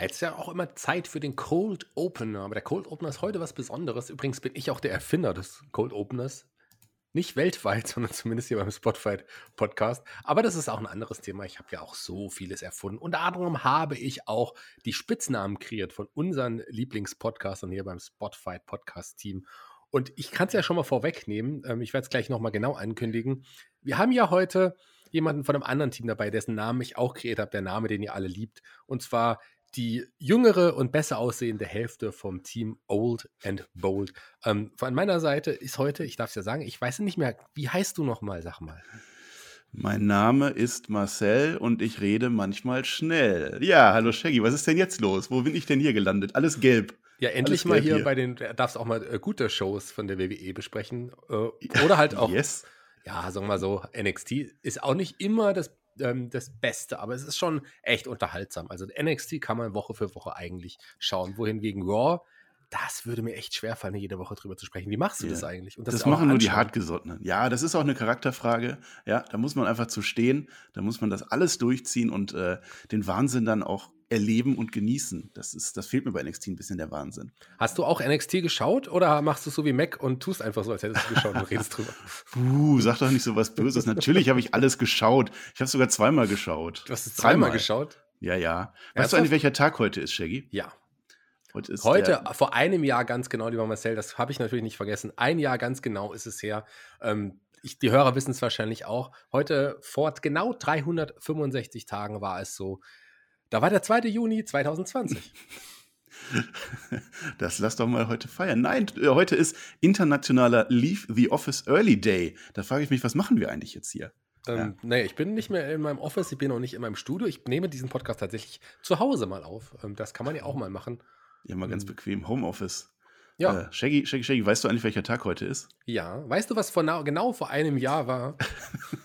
Jetzt ist ja auch immer Zeit für den Cold Opener. Aber der Cold Opener ist heute was Besonderes. Übrigens bin ich auch der Erfinder des Cold Openers. Nicht weltweit, sondern zumindest hier beim Spotify Podcast. Aber das ist auch ein anderes Thema. Ich habe ja auch so vieles erfunden. Unter anderem habe ich auch die Spitznamen kreiert von unseren Lieblingspodcastern hier beim Spotify Podcast Team. Und ich kann es ja schon mal vorwegnehmen. Ähm, ich werde es gleich nochmal genau ankündigen. Wir haben ja heute jemanden von einem anderen Team dabei, dessen Namen ich auch kreiert habe, der Name, den ihr alle liebt. Und zwar die jüngere und besser aussehende Hälfte vom Team Old and Bold. Ähm, von meiner Seite ist heute, ich darf es ja sagen, ich weiß nicht mehr, wie heißt du nochmal, sag mal. Mein Name ist Marcel und ich rede manchmal schnell. Ja, hallo Shaggy, was ist denn jetzt los? Wo bin ich denn hier gelandet? Alles gelb. Ja, endlich Alles mal hier, hier, bei den, darfst auch mal äh, gute Shows von der WWE besprechen. Äh, oder halt auch, yes. ja, sagen wir mal so, NXT ist auch nicht immer das ähm, das Beste, aber es ist schon echt unterhaltsam. Also NXT kann man Woche für Woche eigentlich schauen, wohingegen Raw das würde mir echt schwerfallen, jede Woche drüber zu sprechen. Wie machst du ja. das eigentlich? das, das machen nur die Hartgesottenen. Ja, das ist auch eine Charakterfrage. Ja, da muss man einfach zu stehen. Da muss man das alles durchziehen und äh, den Wahnsinn dann auch erleben und genießen. Das, ist, das fehlt mir bei NXT ein bisschen der Wahnsinn. Hast du auch NXT geschaut oder machst du so wie Mac und tust einfach so, als hättest du geschaut und redest drüber? Puh, sag doch nicht so was Böses. Natürlich habe ich alles geschaut. Ich habe sogar zweimal geschaut. Du hast es zweimal geschaut? Ja, ja. Weißt du eigentlich, welcher Tag heute ist, Shaggy? Ja. Heute, ist heute vor einem Jahr ganz genau, lieber Marcel, das habe ich natürlich nicht vergessen. Ein Jahr ganz genau ist es her. Ähm, ich, die Hörer wissen es wahrscheinlich auch. Heute vor genau 365 Tagen war es so, da war der 2. Juni 2020. Das lass doch mal heute feiern. Nein, äh, heute ist internationaler Leave the Office Early Day. Da frage ich mich, was machen wir eigentlich jetzt hier? Ähm, ja. Nee, ich bin nicht mehr in meinem Office, ich bin auch nicht in meinem Studio. Ich nehme diesen Podcast tatsächlich zu Hause mal auf. Ähm, das kann man ja auch mal machen. Ja, mal ganz ähm, bequem. Homeoffice. Ja. Äh, Shaggy, Shaggy, Shaggy, weißt du eigentlich, welcher Tag heute ist? Ja. Weißt du, was vor genau vor einem Jahr war?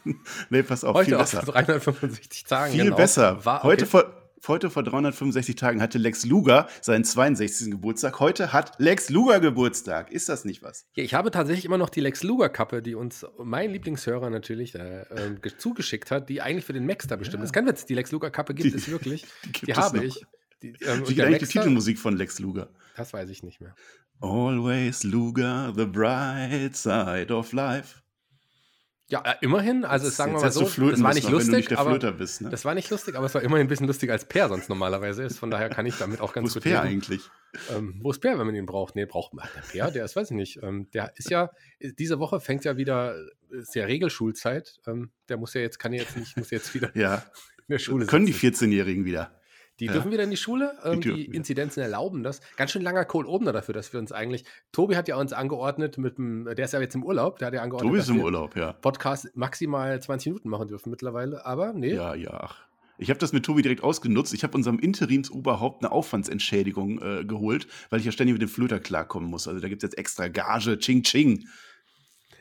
nee, pass auf. Heute viel besser. 365 Tagen. Viel genau. besser. War, okay. Heute vor Heute vor 365 Tagen hatte Lex Luger seinen 62. Geburtstag. Heute hat Lex Luger Geburtstag. Ist das nicht was? Ja, ich habe tatsächlich immer noch die Lex Luger Kappe, die uns mein Lieblingshörer natürlich äh, äh, zugeschickt hat, die eigentlich für den Max da bestimmt ja. ist. Kein Witz, die Lex Luger Kappe gibt die, es wirklich. Die, die habe ich. Die, ähm, Wie geht eigentlich die Titelmusik von Lex Luger? Das weiß ich nicht mehr. Always Luger, the bright side of life. Ja, äh, immerhin. Also jetzt, sagen wir mal so, das war nicht lustig, nicht aber bist, ne? das war nicht lustig, aber es war immerhin ein bisschen lustiger als Per sonst normalerweise ist. Von daher kann ich damit auch ganz Wo gut. Wo ist Per eigentlich? Ähm, wo ist Per, wenn man ihn braucht? Nee, braucht man der Per, der ist, weiß ich nicht. Ähm, der ist ja diese Woche fängt ja wieder ist ja Regelschulzeit. Ähm, der muss ja jetzt kann ja jetzt nicht muss jetzt wieder ja. in der Schule. Können sitzen. die 14-Jährigen wieder? Die ja. dürfen wieder in die Schule. Ähm, die, die Inzidenzen erlauben das. Ganz schön langer Kohl oben dafür, dass wir uns eigentlich. Tobi hat ja uns angeordnet mit dem, der ist ja jetzt im Urlaub, der hat ja angeordnet. Tobi ist im Urlaub, ja. Podcast maximal 20 Minuten machen dürfen mittlerweile, aber nee. Ja, ja, ach. Ich habe das mit Tobi direkt ausgenutzt. Ich habe unserem Interimsoberhaupt eine Aufwandsentschädigung äh, geholt, weil ich ja ständig mit dem Flöter klarkommen muss. Also da gibt es jetzt extra Gage, Ching Ching.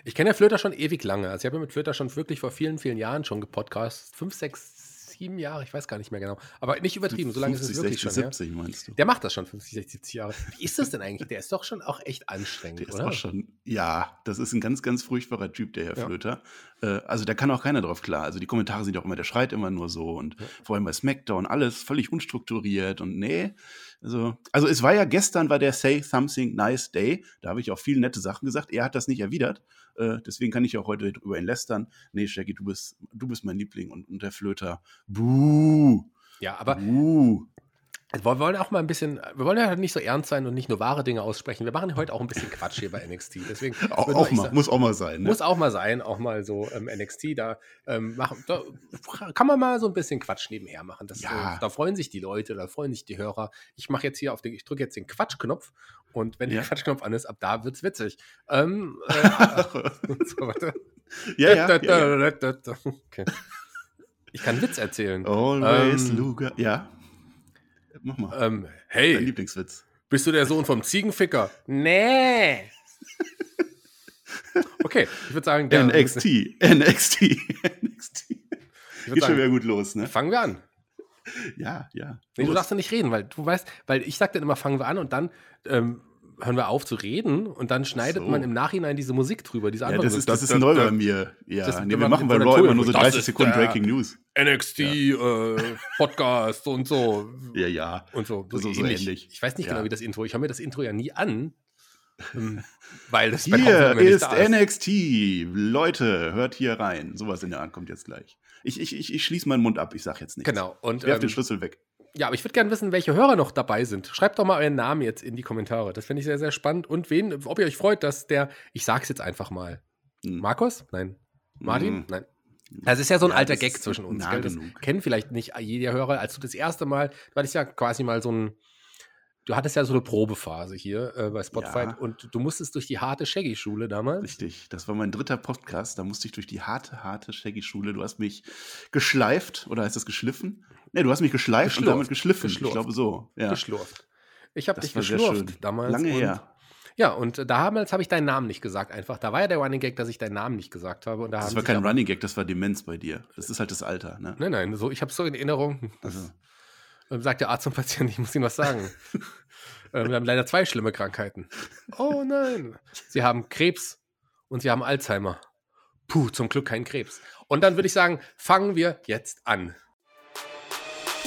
Ich kenne ja Flöter schon ewig lange. Also ich habe ja mit Flöter schon wirklich vor vielen, vielen Jahren schon gepodcast. Fünf, sechs, sieben Jahre, ich weiß gar nicht mehr genau. Aber nicht übertrieben, so lange 50, ist es wirklich 60, schon. 70 ja. meinst du? Der macht das schon 50, 60, 70 Jahre. Wie ist das denn eigentlich? Der ist doch schon auch echt anstrengend, der ist oder? Auch schon, ja, das ist ein ganz, ganz furchtbarer Typ, der Herr ja. Flöter. Äh, also da kann auch keiner drauf klar. Also die Kommentare sind auch immer, der schreit immer nur so und ja. vor allem bei SmackDown alles völlig unstrukturiert und nee. Also, also es war ja gestern war der Say Something Nice Day. Da habe ich auch viele nette Sachen gesagt. Er hat das nicht erwidert. Äh, deswegen kann ich auch heute drüber ihn lästern. Nee, Shaggy, du bist, du bist mein Liebling und, und der Flöter. Buh. Ja, aber Buh. Wir wollen auch mal ein bisschen, wir wollen ja halt nicht so ernst sein und nicht nur wahre Dinge aussprechen. Wir machen heute auch ein bisschen Quatsch hier bei NXT. Deswegen auch, auch mal, sagen, muss auch mal sein. Ne? Muss auch mal sein, auch mal so ähm, NXT. Da, ähm, machen, da kann man mal so ein bisschen Quatsch nebenher machen. Das, ja. äh, da freuen sich die Leute, da freuen sich die Hörer. Ich mache jetzt hier auf den, ich drücke jetzt den Quatschknopf und wenn ja. der Quatschknopf an ist, ab da wird's witzig. Ähm, äh, so. Ja, ja, ja, okay. Ich kann Witz erzählen. Always ähm, Luger. Ja. Mach mal. Ähm, hey. Dein Lieblingswitz. Bist du der Sohn vom Ziegenficker? Nee. Okay, ich würde sagen, der NXT. NXT. NXT. Geht schon wieder gut los, ne? Fangen wir an. Ja, ja. Nee, du darfst ja nicht reden, weil du weißt, weil ich sag dann immer, fangen wir an und dann ähm, hören wir auf zu reden und dann schneidet So. man im Nachhinein diese Musik drüber, diese Ja, andere das Musik. ist, das ist neu bei mir. Ja, das- nee, wir machen bei Raw immer nur so wird. 30 Das ist Sekunden Breaking News. NXT äh, Podcast und so. Ja, ja. Und so. So- so ähnlich. ähnlich. Ich weiß nicht Ja. genau, wie das Intro. Ich höre mir das Intro ja nie an. ähm, weil das Hier ist da NXT. Leute, hört hier rein. Sowas in der Art kommt jetzt gleich. Ich, ich, ich, ich schließe meinen Mund ab. Ich sag jetzt nichts. Genau. Und Ich werf ähm, den Schlüssel weg. Ja, aber ich würde gerne wissen, welche Hörer noch dabei sind. Schreibt doch mal euren Namen jetzt in die Kommentare. Das finde ich sehr, sehr spannend. Und wen, ob ihr euch freut, dass der, ich sag's jetzt einfach mal. Hm. Markus? Nein. Martin? Hm. Nein. Das ist ja so ein Ja, alter Gag zwischen uns. nah? Das kennen vielleicht nicht jeder Hörer. Als du das erste Mal, du hattest ja quasi mal so ein, du hattest ja so eine Probephase hier äh, bei Spotify Ja. und du musstest durch die harte Shaggy-Schule damals. Richtig. Das war mein dritter Podcast. Da musste ich durch die harte, harte Shaggy-Schule. Du hast mich geschleift. Oder heißt das geschliffen? Nee, du hast mich geschleift und Geschlurft. damit geschliffen. Geschlurft. Ich glaube so. Ja. Geschlurft. Ich habe dich geschlurft damals. Lange und, her. Ja, und äh, damals habe ich deinen Namen nicht gesagt einfach. Da war ja der Running Gag, dass ich deinen Namen nicht gesagt habe. Und da Das war kein Running Gag, das war Demenz bei dir. Das ist halt das Alter. Ne? Nein, nein, so, ich habe so in Erinnerung. Also, sagt der Arzt zum Patienten, ich muss Ihnen was sagen. ähm, wir haben leider zwei schlimme Krankheiten. Oh nein. Sie haben Krebs und Sie haben Alzheimer. Puh, zum Glück kein Krebs. Und dann würde ich sagen, fangen wir jetzt an.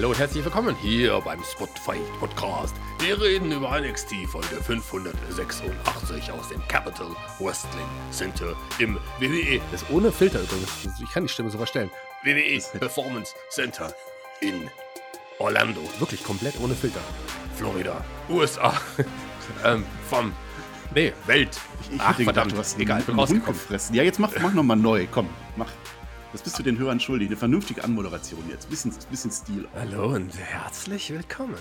Hallo und herzlich willkommen hier beim Spotify Podcast. Wir reden über NXT Folge 586 aus dem Capital Wrestling Center im WWE. Das ist ohne Filter übrigens. Ich kann die Stimme so verstellen. WWE Performance Center in Orlando. Wirklich komplett ohne Filter. Florida, USA. ähm, vom. Nee, Welt. ich ich Ach, verdammt. gedacht, du hast Egal, einen bin rausgekommen. Ja, jetzt mach, mach nochmal neu. Komm, mach. Das bist du den Hörern schuldig. Eine vernünftige Anmoderation jetzt. Bisschen, bisschen Stil. Hallo und herzlich willkommen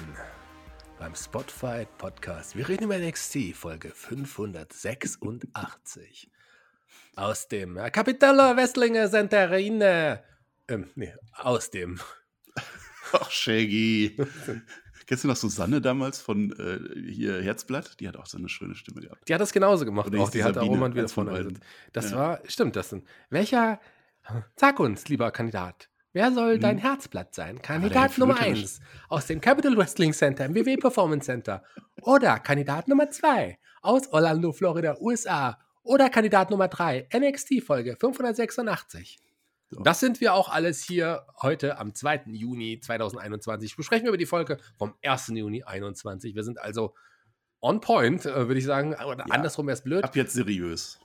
beim Spotify Podcast. Wir reden über NXT Folge 586 aus dem äh, Capitolo in äh, ähm, nee, aus dem Ach, Shaggy. Kennst du noch Susanne damals von äh, hier Herzblatt? Die hat auch so eine schöne Stimme gehabt. Die hat das genauso gemacht. Auch die hat Sabine, Roman wieder von. Das Ja. war, stimmt das denn? Welcher, sag uns, lieber Kandidat, wer soll dein Herzblatt sein? Kandidat Herr Nummer Flöter 1 aus dem Capital Wrestling Center im WWE Performance Center. Oder Kandidat Nummer 2 aus Orlando, Florida, USA. Oder Kandidat Nummer 3, NXT Folge 586. So. Das sind wir auch alles hier heute am 2. Juni 2021. Besprechen wir über die Folge vom 1. Juni 2021. Wir sind also on point, äh, würde ich sagen. Oder Ja. andersrum wäre es blöd. Ab jetzt seriös.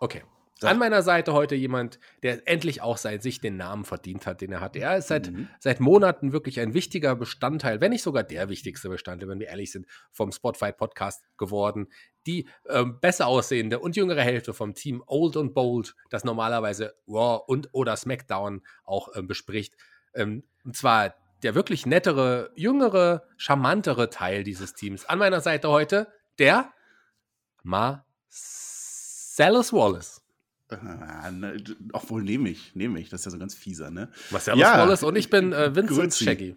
Okay. An meiner Seite heute jemand, der endlich auch seit sich den Namen verdient hat, den er hat. Er ist seit, Mhm. seit Monaten wirklich ein wichtiger Bestandteil, wenn nicht sogar der wichtigste Bestandteil, wenn wir ehrlich sind, vom Spotfight Podcast geworden. Die ähm, besser aussehende und jüngere Hälfte vom Team Old und Bold, das normalerweise Raw und oder SmackDown auch ähm, bespricht. Ähm, und zwar der wirklich nettere, jüngere, charmantere Teil dieses Teams. An meiner Seite heute der Marcellus Wallace. Ah, ne, obwohl, nehme ich, nehme ich. Das ist ja so ganz fieser, ne? Marcellus Ja, Wallace und ich bin äh, Vincent Grüezi. Shaggy.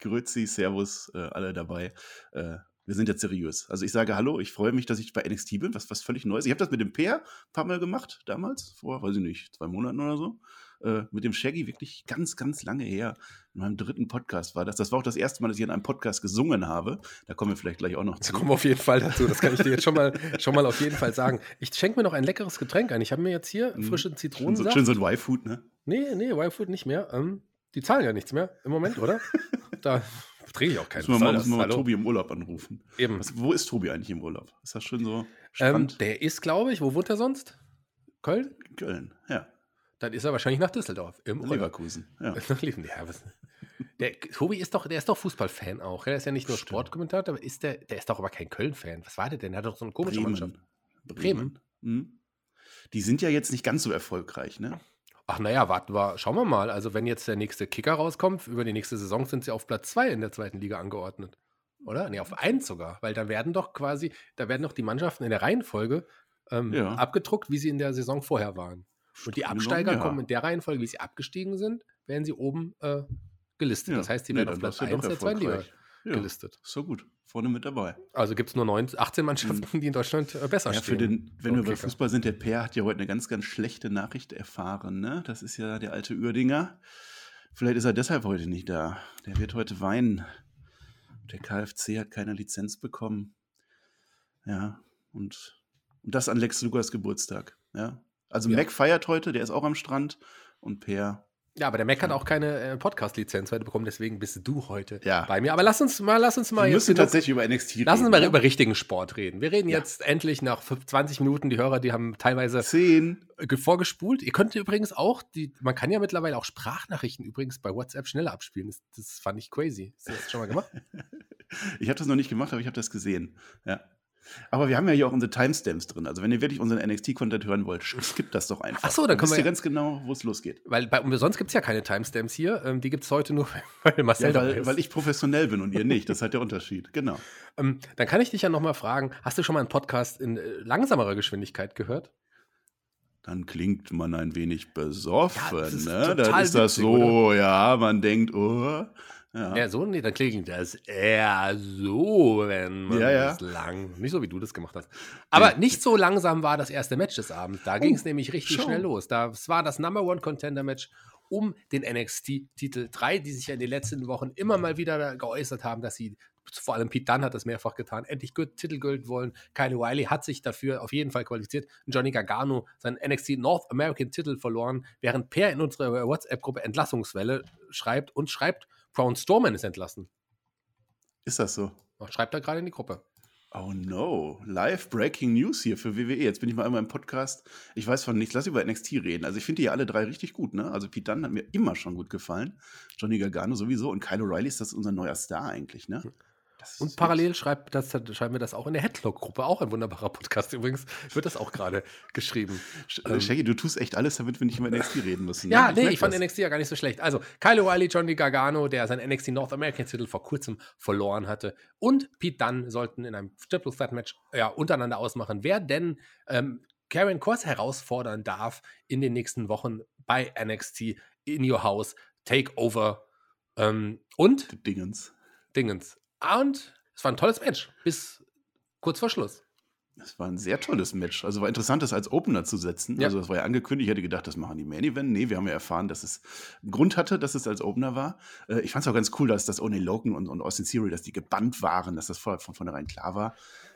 Grüezi, Servus, äh, alle dabei. Äh, wir sind jetzt seriös. Also ich sage Hallo, ich freue mich, dass ich bei NXT bin, was, was völlig Neues. Ich habe das mit dem Peer ein paar Mal gemacht, damals, vor, weiß ich nicht, zwei Monaten oder so. Äh, mit dem Shaggy wirklich ganz, ganz lange her. In meinem dritten Podcast war das. Das war auch das erste Mal, dass ich in einem Podcast gesungen habe. Da kommen wir vielleicht gleich auch noch Da zu. kommen wir auf jeden Fall dazu. Das kann ich dir jetzt schon mal, schon mal auf jeden Fall sagen. Ich schenke mir noch ein leckeres Getränk ein. Ich habe mir jetzt hier Mhm. frischen Schön so, Zitronensaft. schön so ein Y-Food, ne? nee, nee, Y-Food nicht mehr. Ähm, die zahlen ja nichts mehr im Moment, oder? da trinke ich auch keinen. Müssen wir mal, müssen wir mal? Tobi im Urlaub anrufen. Eben. Was, wo ist Tobi eigentlich im Urlaub? Ist das schon so Ähm, Strand? der ist, glaube ich, wo wohnt er sonst? Köln? Köln, ja. Dann ist er wahrscheinlich nach Düsseldorf. Im. Leverkusen, ja. Der Tobi ist doch, der ist doch Fußballfan auch. Der ist ja nicht nur Stimmt. Sportkommentator, aber ist der, der ist doch aber kein Köln-Fan. Was war der denn? Der hat doch so eine komische Mannschaft. Bremen. Bremen? Mhm. Die sind ja jetzt nicht ganz so erfolgreich, ne? Ach naja, warten wir, schauen wir mal. Also wenn jetzt der nächste Kicker rauskommt, über die nächste Saison sind sie auf Platz 2 in der zweiten Liga angeordnet. Oder? Nee, auf 1 sogar. Weil da werden doch quasi, da werden doch die Mannschaften in der Reihenfolge ähm, Ja. abgedruckt, wie sie in der Saison vorher waren. Und die Absteiger ja. kommen in der Reihenfolge, wie sie abgestiegen sind, werden sie oben äh, gelistet. Ja. Das heißt, sie werden auf Platz 1 der zweiten Liga gelistet. So gut. Vorne mit dabei. Also gibt es nur 9, 18 Mannschaften, hm. die in Deutschland äh, besser ja, stehen. Den, wenn wir bei Fußball sind, der Per hat ja heute eine ganz, ganz schlechte Nachricht erfahren. Ne? Das ist ja der alte Uerdinger. Vielleicht ist er deshalb heute nicht da. Der wird heute weinen. Der KfC hat keine Lizenz bekommen. Ja, und, und das an Lex Lugas Geburtstag. Ja. Also ja. Mac feiert heute, der ist auch am Strand. Und Per ja, aber der Mac hat auch keine äh, Podcast-Lizenz heute bekommen, deswegen bist du heute ja. bei mir. Aber lass uns mal, lass uns mal. Wir müssen tatsächlich über NXT reden. Lass uns mal ja? über richtigen Sport reden. Wir reden ja. jetzt endlich nach 20 Minuten. Die Hörer, die haben teilweise Zehn. vorgespult. Ihr könnt übrigens auch, die, man kann ja mittlerweile auch Sprachnachrichten übrigens bei WhatsApp schneller abspielen. Das, das fand ich crazy. Hast du das schon mal gemacht? ich habe das noch nicht gemacht, aber ich habe das gesehen. Ja. Aber wir haben ja hier auch unsere Timestamps drin. Also wenn ihr wirklich unseren NXT-Content hören wollt, skippt das doch einfach. Ach so, dann können wir ja ganz genau, wo es losgeht. Weil bei, sonst gibt es ja keine Timestamps hier. Ähm, die gibt es heute nur, weil Marcel ja, weil, weil ich professionell bin und ihr nicht. Das ist halt der Unterschied. Genau. Ähm, dann kann ich dich ja nochmal fragen, hast du schon mal einen Podcast in äh, langsamerer Geschwindigkeit gehört? Dann klingt man ein wenig besoffen. Ja, das ist ne? Dann ist das witzig, so, oder? ja, man denkt, oh. Ja. ja, so, nee, dann klingt das eher so, wenn man ja, ja. das lang, nicht so wie du das gemacht hast. Aber nicht so langsam war das erste Match des Abends. Da oh, ging es nämlich richtig schon. schnell los. Das war das Number One Contender Match um den NXT-Titel 3, die sich ja in den letzten Wochen immer mal wieder geäußert haben, dass sie, vor allem Pete Dunne hat das mehrfach getan, endlich Titel gelten wollen. Kyle Wiley hat sich dafür auf jeden Fall qualifiziert. Johnny Gargano seinen NXT North American Titel verloren, während Per in unserer WhatsApp-Gruppe Entlassungswelle schreibt und schreibt, Braun Strowman ist entlassen. Ist das so? Schreibt er gerade in die Gruppe. Oh no, live breaking news hier für WWE. Jetzt bin ich mal einmal im Podcast. Ich weiß von nichts, lass über NXT reden. Also ich finde die ja alle drei richtig gut, ne? Also Pete Dunne hat mir immer schon gut gefallen. Johnny Gargano sowieso und Kyle O'Reilly ist das unser neuer Star eigentlich, ne? Und parallel schreibt das, schreiben wir das auch in der Headlock-Gruppe, auch ein wunderbarer Podcast übrigens, wird das auch gerade geschrieben. Ähm, Shaggy, du tust echt alles, damit wir nicht über NXT reden müssen. Ne? Ja, ich nee, ich fand das. NXT ja gar nicht so schlecht. Also, Kyle O'Reilly, Johnny Gargano, der sein NXT North American Titel vor kurzem verloren hatte, und Pete Dunne sollten in einem Triple Threat Match ja, untereinander ausmachen, wer denn ähm, Karen Cross herausfordern darf in den nächsten Wochen bei NXT in Your House, Takeover ähm, und Dingens. Dingens. Und es war ein tolles Match bis kurz vor Schluss. Es war ein sehr tolles Match. Also war interessant, das als Opener zu setzen. Ja. Also das war ja angekündigt. Ich hätte gedacht, das machen die Main Event. Nee, wir haben ja erfahren, dass es einen Grund hatte, dass es als Opener war. Äh, ich fand es auch ganz cool, dass das Oney Logan und, und Austin Theory, dass die gebannt waren, dass das von vornherein klar war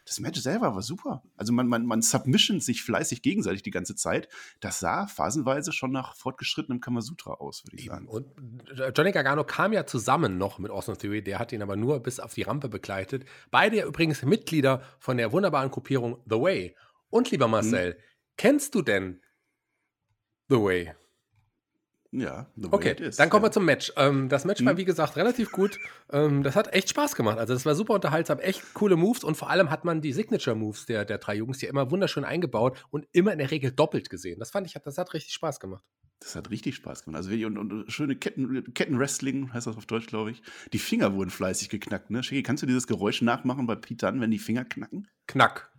das Match selber war super. Also man, man, man submission sich fleißig gegenseitig die ganze Zeit. Das sah phasenweise schon nach fortgeschrittenem Kamasutra aus, würde ich sagen. Und Johnny Gargano kam ja zusammen noch mit Austin Theory, der hat ihn aber nur bis auf die Rampe begleitet. Beide ja übrigens Mitglieder von der wunderbaren Gruppierung The Way. Und lieber Marcel, hm. kennst du denn The Way? Ja, okay, dann kommen wir zum Match. Ähm, das Match war, hm. wie gesagt, relativ gut. Ähm, das hat echt Spaß gemacht. Also, das war super unterhaltsam, echt coole Moves und vor allem hat man die Signature-Moves der, der drei Jungs hier immer wunderschön eingebaut und immer in der Regel doppelt gesehen. Das fand ich, das hat richtig Spaß gemacht. Das hat richtig Spaß gemacht. Also, und, und schöne Ketten, Kettenwrestling, heißt das auf Deutsch, glaube ich. Die Finger wurden fleißig geknackt, ne? Shiggy, kannst du dieses Geräusch nachmachen bei Pete Dunn, wenn die Finger knacken? Knack.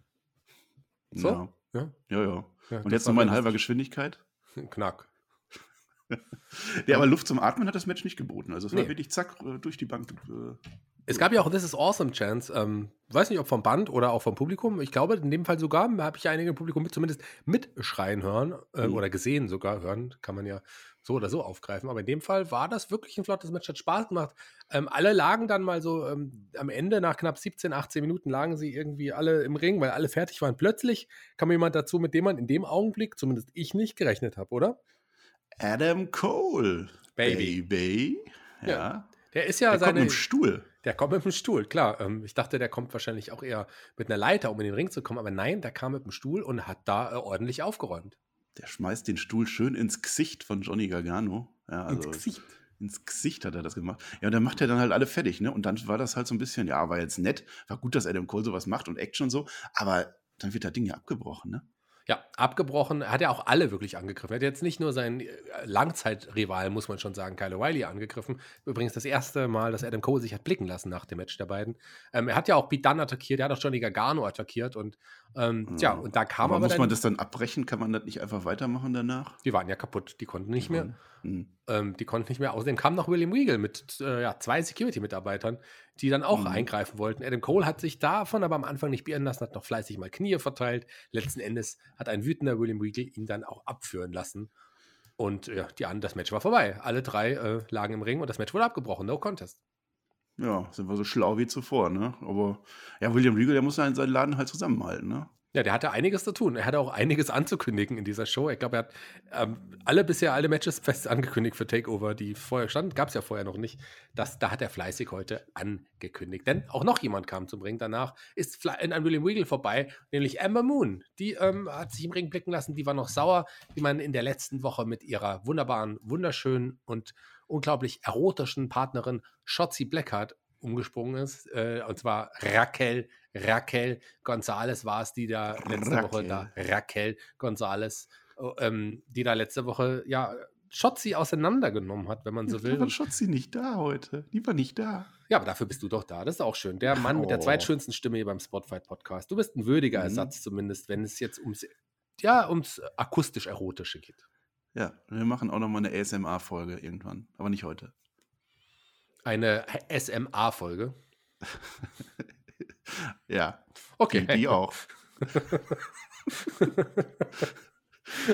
So? Ja, ja. ja. ja. ja und jetzt nochmal in halber Geschwindigkeit? Knack. ja, aber Luft zum Atmen hat das Match nicht geboten. Also es war nee. wirklich zack äh, durch die Bank. Äh, es gab ja auch This is Awesome Chance. Ähm, weiß nicht, ob vom Band oder auch vom Publikum. Ich glaube, in dem Fall sogar habe ich einige im Publikum mit, zumindest mitschreien hören äh, mhm. oder gesehen sogar hören. Kann man ja so oder so aufgreifen. Aber in dem Fall war das wirklich ein flottes Match, hat Spaß gemacht. Ähm, alle lagen dann mal so ähm, am Ende, nach knapp 17, 18 Minuten, lagen sie irgendwie alle im Ring, weil alle fertig waren. Plötzlich kam jemand dazu, mit dem man in dem Augenblick, zumindest ich nicht gerechnet habe, oder? Adam Cole. Baby. Baby. Ja. ja. Der ist ja der seine. Kommt mit dem Stuhl. Der kommt mit dem Stuhl, klar. Ähm, ich dachte, der kommt wahrscheinlich auch eher mit einer Leiter, um in den Ring zu kommen. Aber nein, der kam mit dem Stuhl und hat da äh, ordentlich aufgeräumt. Der schmeißt den Stuhl schön ins Gesicht von Johnny Gargano. Ja, also ins Gesicht. Ins Gesicht hat er das gemacht. Ja, und dann macht er dann halt alle fertig, ne? Und dann war das halt so ein bisschen, ja, war jetzt nett, war gut, dass Adam Cole sowas macht und Action und so, aber dann wird das Ding ja abgebrochen, ne? Ja, abgebrochen. Er hat ja auch alle wirklich angegriffen. Er hat jetzt nicht nur seinen äh, Langzeitrival, muss man schon sagen, Kyle O'Reilly angegriffen. Übrigens das erste Mal, dass Adam Cole sich hat blicken lassen nach dem Match der beiden. Ähm, er hat ja auch Pete Dunne attackiert, er hat auch Johnny Gargano attackiert und ähm, ja. tja, und da kam aber, aber muss man das dann abbrechen? Kann man das nicht einfach weitermachen danach? Die waren ja kaputt, die konnten nicht mehr. Mhm. Ähm, die konnten nicht mehr. Außerdem kam noch William Regal mit äh, ja, zwei Security-Mitarbeitern, die dann auch mhm. eingreifen wollten. Adam Cole hat sich davon aber am Anfang nicht beirren lassen, hat noch fleißig mal Knie verteilt. Letzten Endes hat ein wütender William Regal ihn dann auch abführen lassen. Und ja, die, das Match war vorbei. Alle drei äh, lagen im Ring und das Match wurde abgebrochen. No contest. Ja, sind wir so schlau wie zuvor, ne? Aber ja, William Regal, der muss ja seinen Laden halt zusammenhalten, ne? Ja, der hatte einiges zu tun. Er hatte auch einiges anzukündigen in dieser Show. Ich glaube, er hat ähm, alle bisher alle Matches fest angekündigt für Takeover, die vorher standen. Gab es ja vorher noch nicht. Das, da hat er fleißig heute angekündigt. Denn auch noch jemand kam zum Ring. Danach ist an William Regal vorbei, nämlich Amber Moon. Die ähm, hat sich im Ring blicken lassen. Die war noch sauer, wie man in der letzten Woche mit ihrer wunderbaren, wunderschönen und unglaublich erotischen Partnerin Shotzi Blackheart umgesprungen ist. Äh, und zwar Raquel, Raquel González war es, die da letzte Raquel. Woche da, Raquel González, oh, ähm, die da letzte Woche, ja, Schotzi auseinandergenommen hat, wenn man so will. Aber Schotzi nicht da heute. Die war nicht da. Ja, aber dafür bist du doch da. Das ist auch schön. Der Mann oh. mit der oh. zweitschönsten Stimme hier beim Spotfight-Podcast. Du bist ein würdiger mhm. Ersatz zumindest, wenn es jetzt ums, ja, ums akustisch-erotische geht. Ja, wir machen auch nochmal eine ASMR-Folge irgendwann, aber nicht heute. Eine SMA-Folge. ja. Okay. Die, die auch.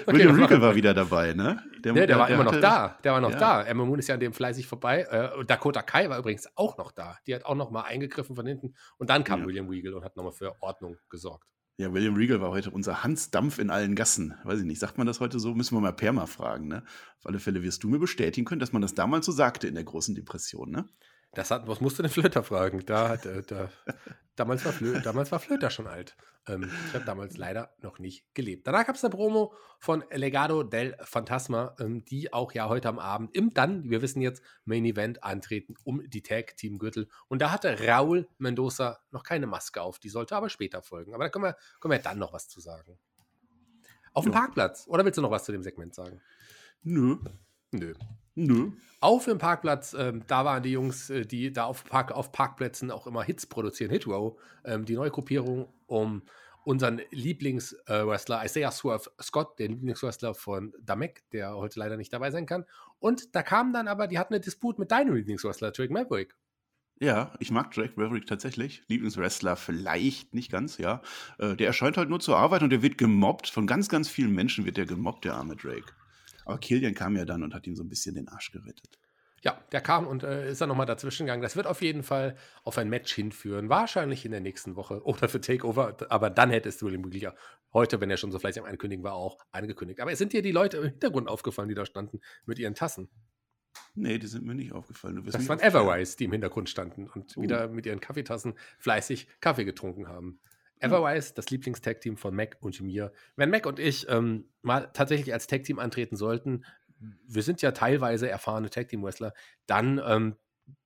okay, William Regal war wieder dabei, ne? Der, der, der war der immer hatte, noch da. Der war noch ja. da. Emma Moon ist ja an dem fleißig vorbei. Äh, Dakota Kai war übrigens auch noch da. Die hat auch noch mal eingegriffen von hinten. Und dann kam ja. William Regal und hat nochmal für Ordnung gesorgt. Ja, William Regal war heute unser Hans Dampf in allen Gassen. Weiß ich nicht, sagt man das heute so? Müssen wir mal Perma fragen, ne? Auf alle Fälle wirst du mir bestätigen können, dass man das damals so sagte in der großen Depression, ne? Das hat, was musst du den Flöter fragen? Da, hat, äh, da, damals, war Flö, damals war Flöter schon alt. Ähm, ich habe damals leider noch nicht gelebt. Danach gab es eine Promo von Legado del Fantasma, ähm, die auch ja heute am Abend im dann, wir wissen jetzt, Main Event antreten um die Tag Team Gürtel. Und da hatte Raul Mendoza noch keine Maske auf. Die sollte aber später folgen. Aber da können wir, können wir dann noch was zu sagen. Auf dem ja. Parkplatz. Oder willst du noch was zu dem Segment sagen? Nö. Nö. Nö. Auf dem Parkplatz, ähm, da waren die Jungs, äh, die da auf, Park, auf Parkplätzen auch immer Hits produzieren, Hitrow, ähm, die neue Gruppierung um unseren Lieblingswrestler äh, Isaiah Swerve Scott, den Lieblingswrestler von Damek, der heute leider nicht dabei sein kann. Und da kam dann aber, die hatten eine Disput mit deinem Lieblingswrestler, Drake Maverick. Ja, ich mag Drake Maverick tatsächlich. Lieblingswrestler vielleicht nicht ganz, ja. Äh, der erscheint halt nur zur Arbeit und der wird gemobbt. Von ganz, ganz vielen Menschen wird der gemobbt, der arme Drake. Aber Killian kam ja dann und hat ihm so ein bisschen den Arsch gerettet. Ja, der kam und äh, ist dann nochmal dazwischen gegangen. Das wird auf jeden Fall auf ein Match hinführen. Wahrscheinlich in der nächsten Woche oder für Takeover. Aber dann hättest du William Regal heute, wenn er schon so fleißig am Ankündigen war, auch angekündigt. Aber es sind dir die Leute im Hintergrund aufgefallen, die da standen mit ihren Tassen? Nee, die sind mir nicht aufgefallen. das waren Everwise, die im Hintergrund standen und uh. wieder mit ihren Kaffeetassen fleißig Kaffee getrunken haben. Everwise, das Lieblingstag-Team von Mac und mir. Wenn Mac und ich ähm, mal tatsächlich als Tag-Team antreten sollten, wir sind ja teilweise erfahrene Tag-Team-Wrestler, dann ähm,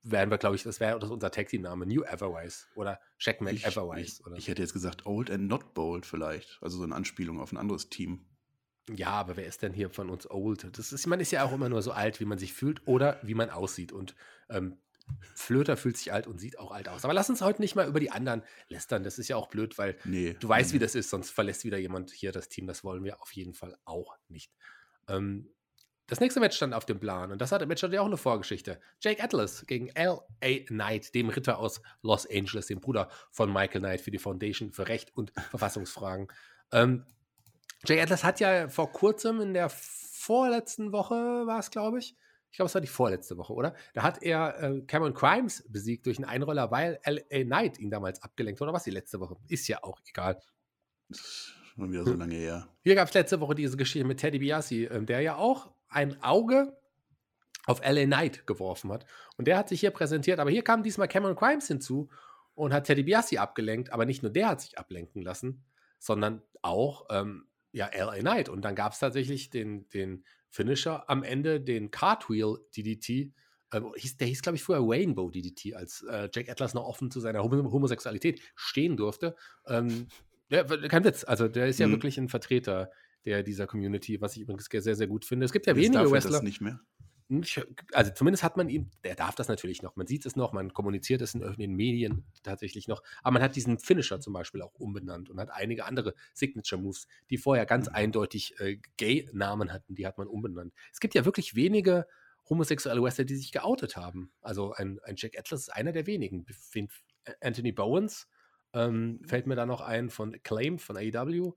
werden wir, glaube ich, das wäre unser Tag-Team-Name, New Everwise oder Shaq Mac ich, Everwise. Ich, oder ich hätte jetzt gesagt Old and Not Bold vielleicht, also so eine Anspielung auf ein anderes Team. Ja, aber wer ist denn hier von uns old? Das ist, man ist ja auch immer nur so alt, wie man sich fühlt oder wie man aussieht. Und ähm, Flöter fühlt sich alt und sieht auch alt aus. Aber lass uns heute nicht mal über die anderen lästern. Das ist ja auch blöd, weil nee, du weißt, nee. wie das ist, sonst verlässt wieder jemand hier das Team. Das wollen wir auf jeden Fall auch nicht. Ähm, das nächste Match stand auf dem Plan und das hatte Match hatte ja auch eine Vorgeschichte. Jake Atlas gegen L.A. Knight, dem Ritter aus Los Angeles, dem Bruder von Michael Knight für die Foundation für Recht und Verfassungsfragen. Ähm, Jake Atlas hat ja vor kurzem in der vorletzten Woche, war es glaube ich, ich glaube, es war die vorletzte Woche, oder? Da hat er äh, Cameron Crimes besiegt durch einen Einroller, weil L.A. Knight ihn damals abgelenkt hat. Oder was die letzte Woche? Ist ja auch egal. Schon wieder so lange her. Hier gab es letzte Woche diese Geschichte mit Teddy Biassi, äh, der ja auch ein Auge auf L.A. Knight geworfen hat. Und der hat sich hier präsentiert. Aber hier kam diesmal Cameron Crimes hinzu und hat Teddy Biassi abgelenkt. Aber nicht nur der hat sich ablenken lassen, sondern auch ähm, ja, L.A. Knight. Und dann gab es tatsächlich den, den Finisher am Ende, den Cartwheel DDT. Ähm, hieß, der hieß, glaube ich, vorher Rainbow DDT, als äh, Jack Atlas noch offen zu seiner Hom Homosexualität stehen durfte. Ähm, Ja, kein Witz. Also der ist ja mhm. wirklich ein Vertreter der dieser Community, was ich übrigens sehr, sehr gut finde. Es gibt ja Jetzt wenige Wrestler. Das nicht mehr. Also zumindest hat man ihn, der darf das natürlich noch, man sieht es noch, man kommuniziert es in den Medien tatsächlich noch, aber man hat diesen Finisher zum Beispiel auch umbenannt und hat einige andere Signature-Moves, die vorher ganz mhm. eindeutig äh, Gay-Namen hatten, die hat man umbenannt. Es gibt ja wirklich wenige homosexuelle Wrestler, die sich geoutet haben. Also ein, ein Jack Atlas ist einer der wenigen. Anthony Bowens ähm, fällt mir da noch ein von Acclaim, von AEW.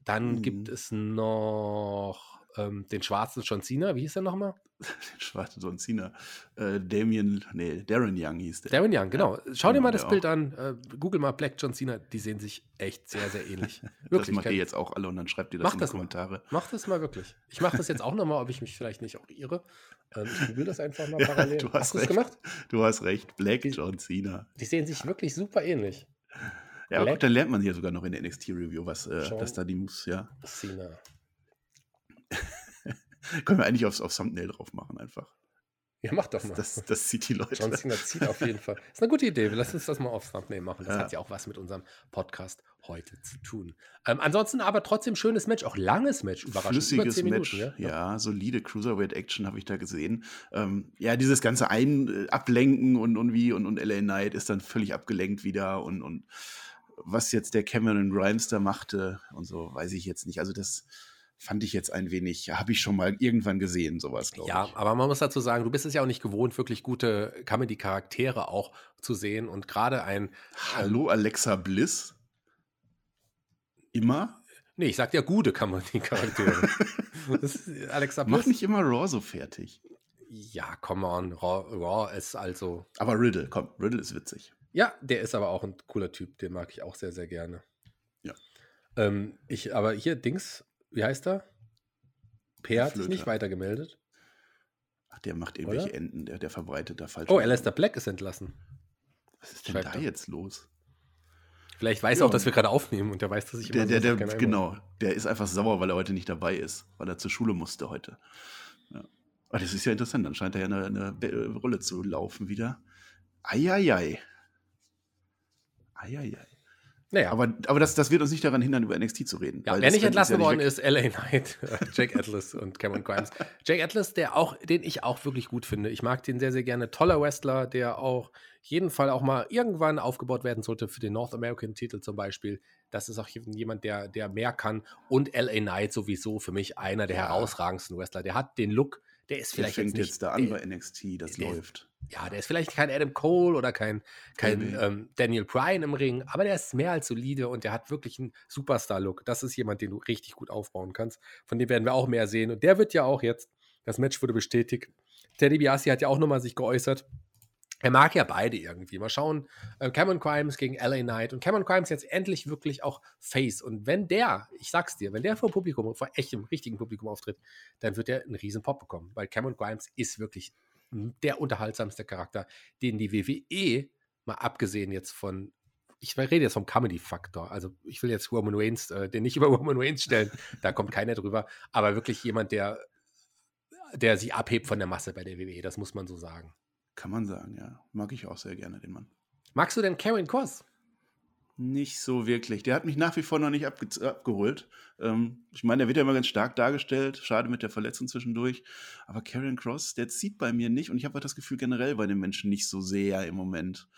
Dann mhm. gibt es noch ähm, den schwarzen John Cena. Wie hieß der nochmal? den schwarzen John Cena. Äh, Damien, nee, Darren Young hieß der. Darren Young, genau. Schau dir mal das Bild auch. an. Äh, Google mal Black John Cena. Die sehen sich echt sehr, sehr ähnlich. Wirklich. das macht ihr jetzt auch alle und dann schreibt ihr das mach in die Kommentare. Mal. Mach das mal wirklich. Ich mache das jetzt auch nochmal, ob ich mich vielleicht nicht auch irre. Ähm, ich google das einfach mal parallel. Ja, du hast, hast recht. gemacht? Du hast recht. Black die, John Cena. Die sehen sich wirklich super ähnlich. Ja, gut, dann lernt man hier sogar noch in der NXT-Review, was äh, dass da die Moves, ja. Cena. Können wir eigentlich aufs, aufs Thumbnail drauf machen, einfach. Ja, mach doch mal. Das, das zieht die Leute. John Cena zieht auf jeden Fall. Ist eine gute Idee. Wir lassen uns das mal aufs Thumbnail machen. Das ja. hat ja auch was mit unserem Podcast heute zu tun. Ähm, ansonsten aber trotzdem schönes Match, auch langes Match, überraschend. Flüssiges Match, Minuten, ja? ja? solide Cruiserweight-Action habe ich da gesehen. Ähm, ja, dieses ganze Ein äh, Ablenken und, und wie und, und LA Knight ist dann völlig abgelenkt wieder und, und was jetzt der Cameron Grimes da machte und so, weiß ich jetzt nicht. Also das fand ich jetzt ein wenig, habe ich schon mal irgendwann gesehen, sowas, glaube ja, ich. Ja, aber man muss dazu sagen, du bist es ja auch nicht gewohnt, wirklich gute Comedy-Charaktere auch zu sehen und gerade ein. Hallo, Alexa Bliss? Immer? Nee, ich sag ja gute Comedy-Charaktere. Alexa Bliss. Mach nicht immer Raw so fertig. Ja, come on, Raw, Raw ist also. Aber Riddle, komm, Riddle ist witzig. Ja, der ist aber auch ein cooler Typ, den mag ich auch sehr, sehr gerne. Ja. Ähm, ich, aber hier, Dings, wie heißt er? Per hat sich nicht weitergemeldet. Ach, der macht irgendwelche Oder? Enden, der, der verbreitet da falsch. Oh, Alistair Black ist entlassen. Was ist denn Schreibt da er. jetzt los? Vielleicht weiß er auch, dass wir gerade aufnehmen und der weiß, dass ich immer der, der, der Genau, der ist einfach sauer, weil er heute nicht dabei ist, weil er zur Schule musste heute. Ja. Aber das ist ja interessant, dann scheint er ja eine, eine Rolle zu laufen wieder. Eieiei. Eieiei. Naja. Aber, aber das, das wird uns nicht daran hindern, über NXT zu reden. Ja, wer nicht entlassen worden ist, LA Knight, Jake Atlas und Cameron Grimes. Jake Atlas, der auch, den ich auch wirklich gut finde. Ich mag den sehr, sehr gerne. Toller Wrestler, der auch jeden Fall auch mal irgendwann aufgebaut werden sollte für den North American Titel zum Beispiel. Das ist auch jemand, der, der mehr kann. Und LA Knight sowieso für mich einer der ja. herausragendsten Wrestler. Der hat den Look, der ist vielleicht. Der fängt jetzt, jetzt da an bei NXT, das der, läuft. Ja, der ist vielleicht kein Adam Cole oder kein, kein ähm, Daniel Bryan im Ring, aber der ist mehr als solide und der hat wirklich einen Superstar-Look. Das ist jemand, den du richtig gut aufbauen kannst. Von dem werden wir auch mehr sehen. Und der wird ja auch jetzt, das Match wurde bestätigt. Teddy Biassi hat ja auch nochmal sich geäußert. Er mag ja beide irgendwie. Mal schauen, äh, Cameron Crimes gegen LA Knight. Und Cameron Crimes jetzt endlich wirklich auch Face. Und wenn der, ich sag's dir, wenn der vor Publikum, vor echtem, richtigen Publikum auftritt, dann wird er einen riesen Pop bekommen. Weil Cameron Grimes ist wirklich der unterhaltsamste Charakter, den die WWE, mal abgesehen jetzt von, ich rede jetzt vom Comedy-Faktor, also ich will jetzt Roman Reigns, äh, den nicht über Roman Reigns stellen, da kommt keiner drüber, aber wirklich jemand, der, der sich abhebt von der Masse bei der WWE, das muss man so sagen. Kann man sagen, ja. Mag ich auch sehr gerne, den Mann. Magst du denn Karen Cross? Nicht so wirklich. Der hat mich nach wie vor noch nicht abge abgeholt. Ähm, ich meine, der wird ja immer ganz stark dargestellt. Schade mit der Verletzung zwischendurch. Aber Karen Cross, der zieht bei mir nicht. Und ich habe das Gefühl generell bei den Menschen nicht so sehr im Moment.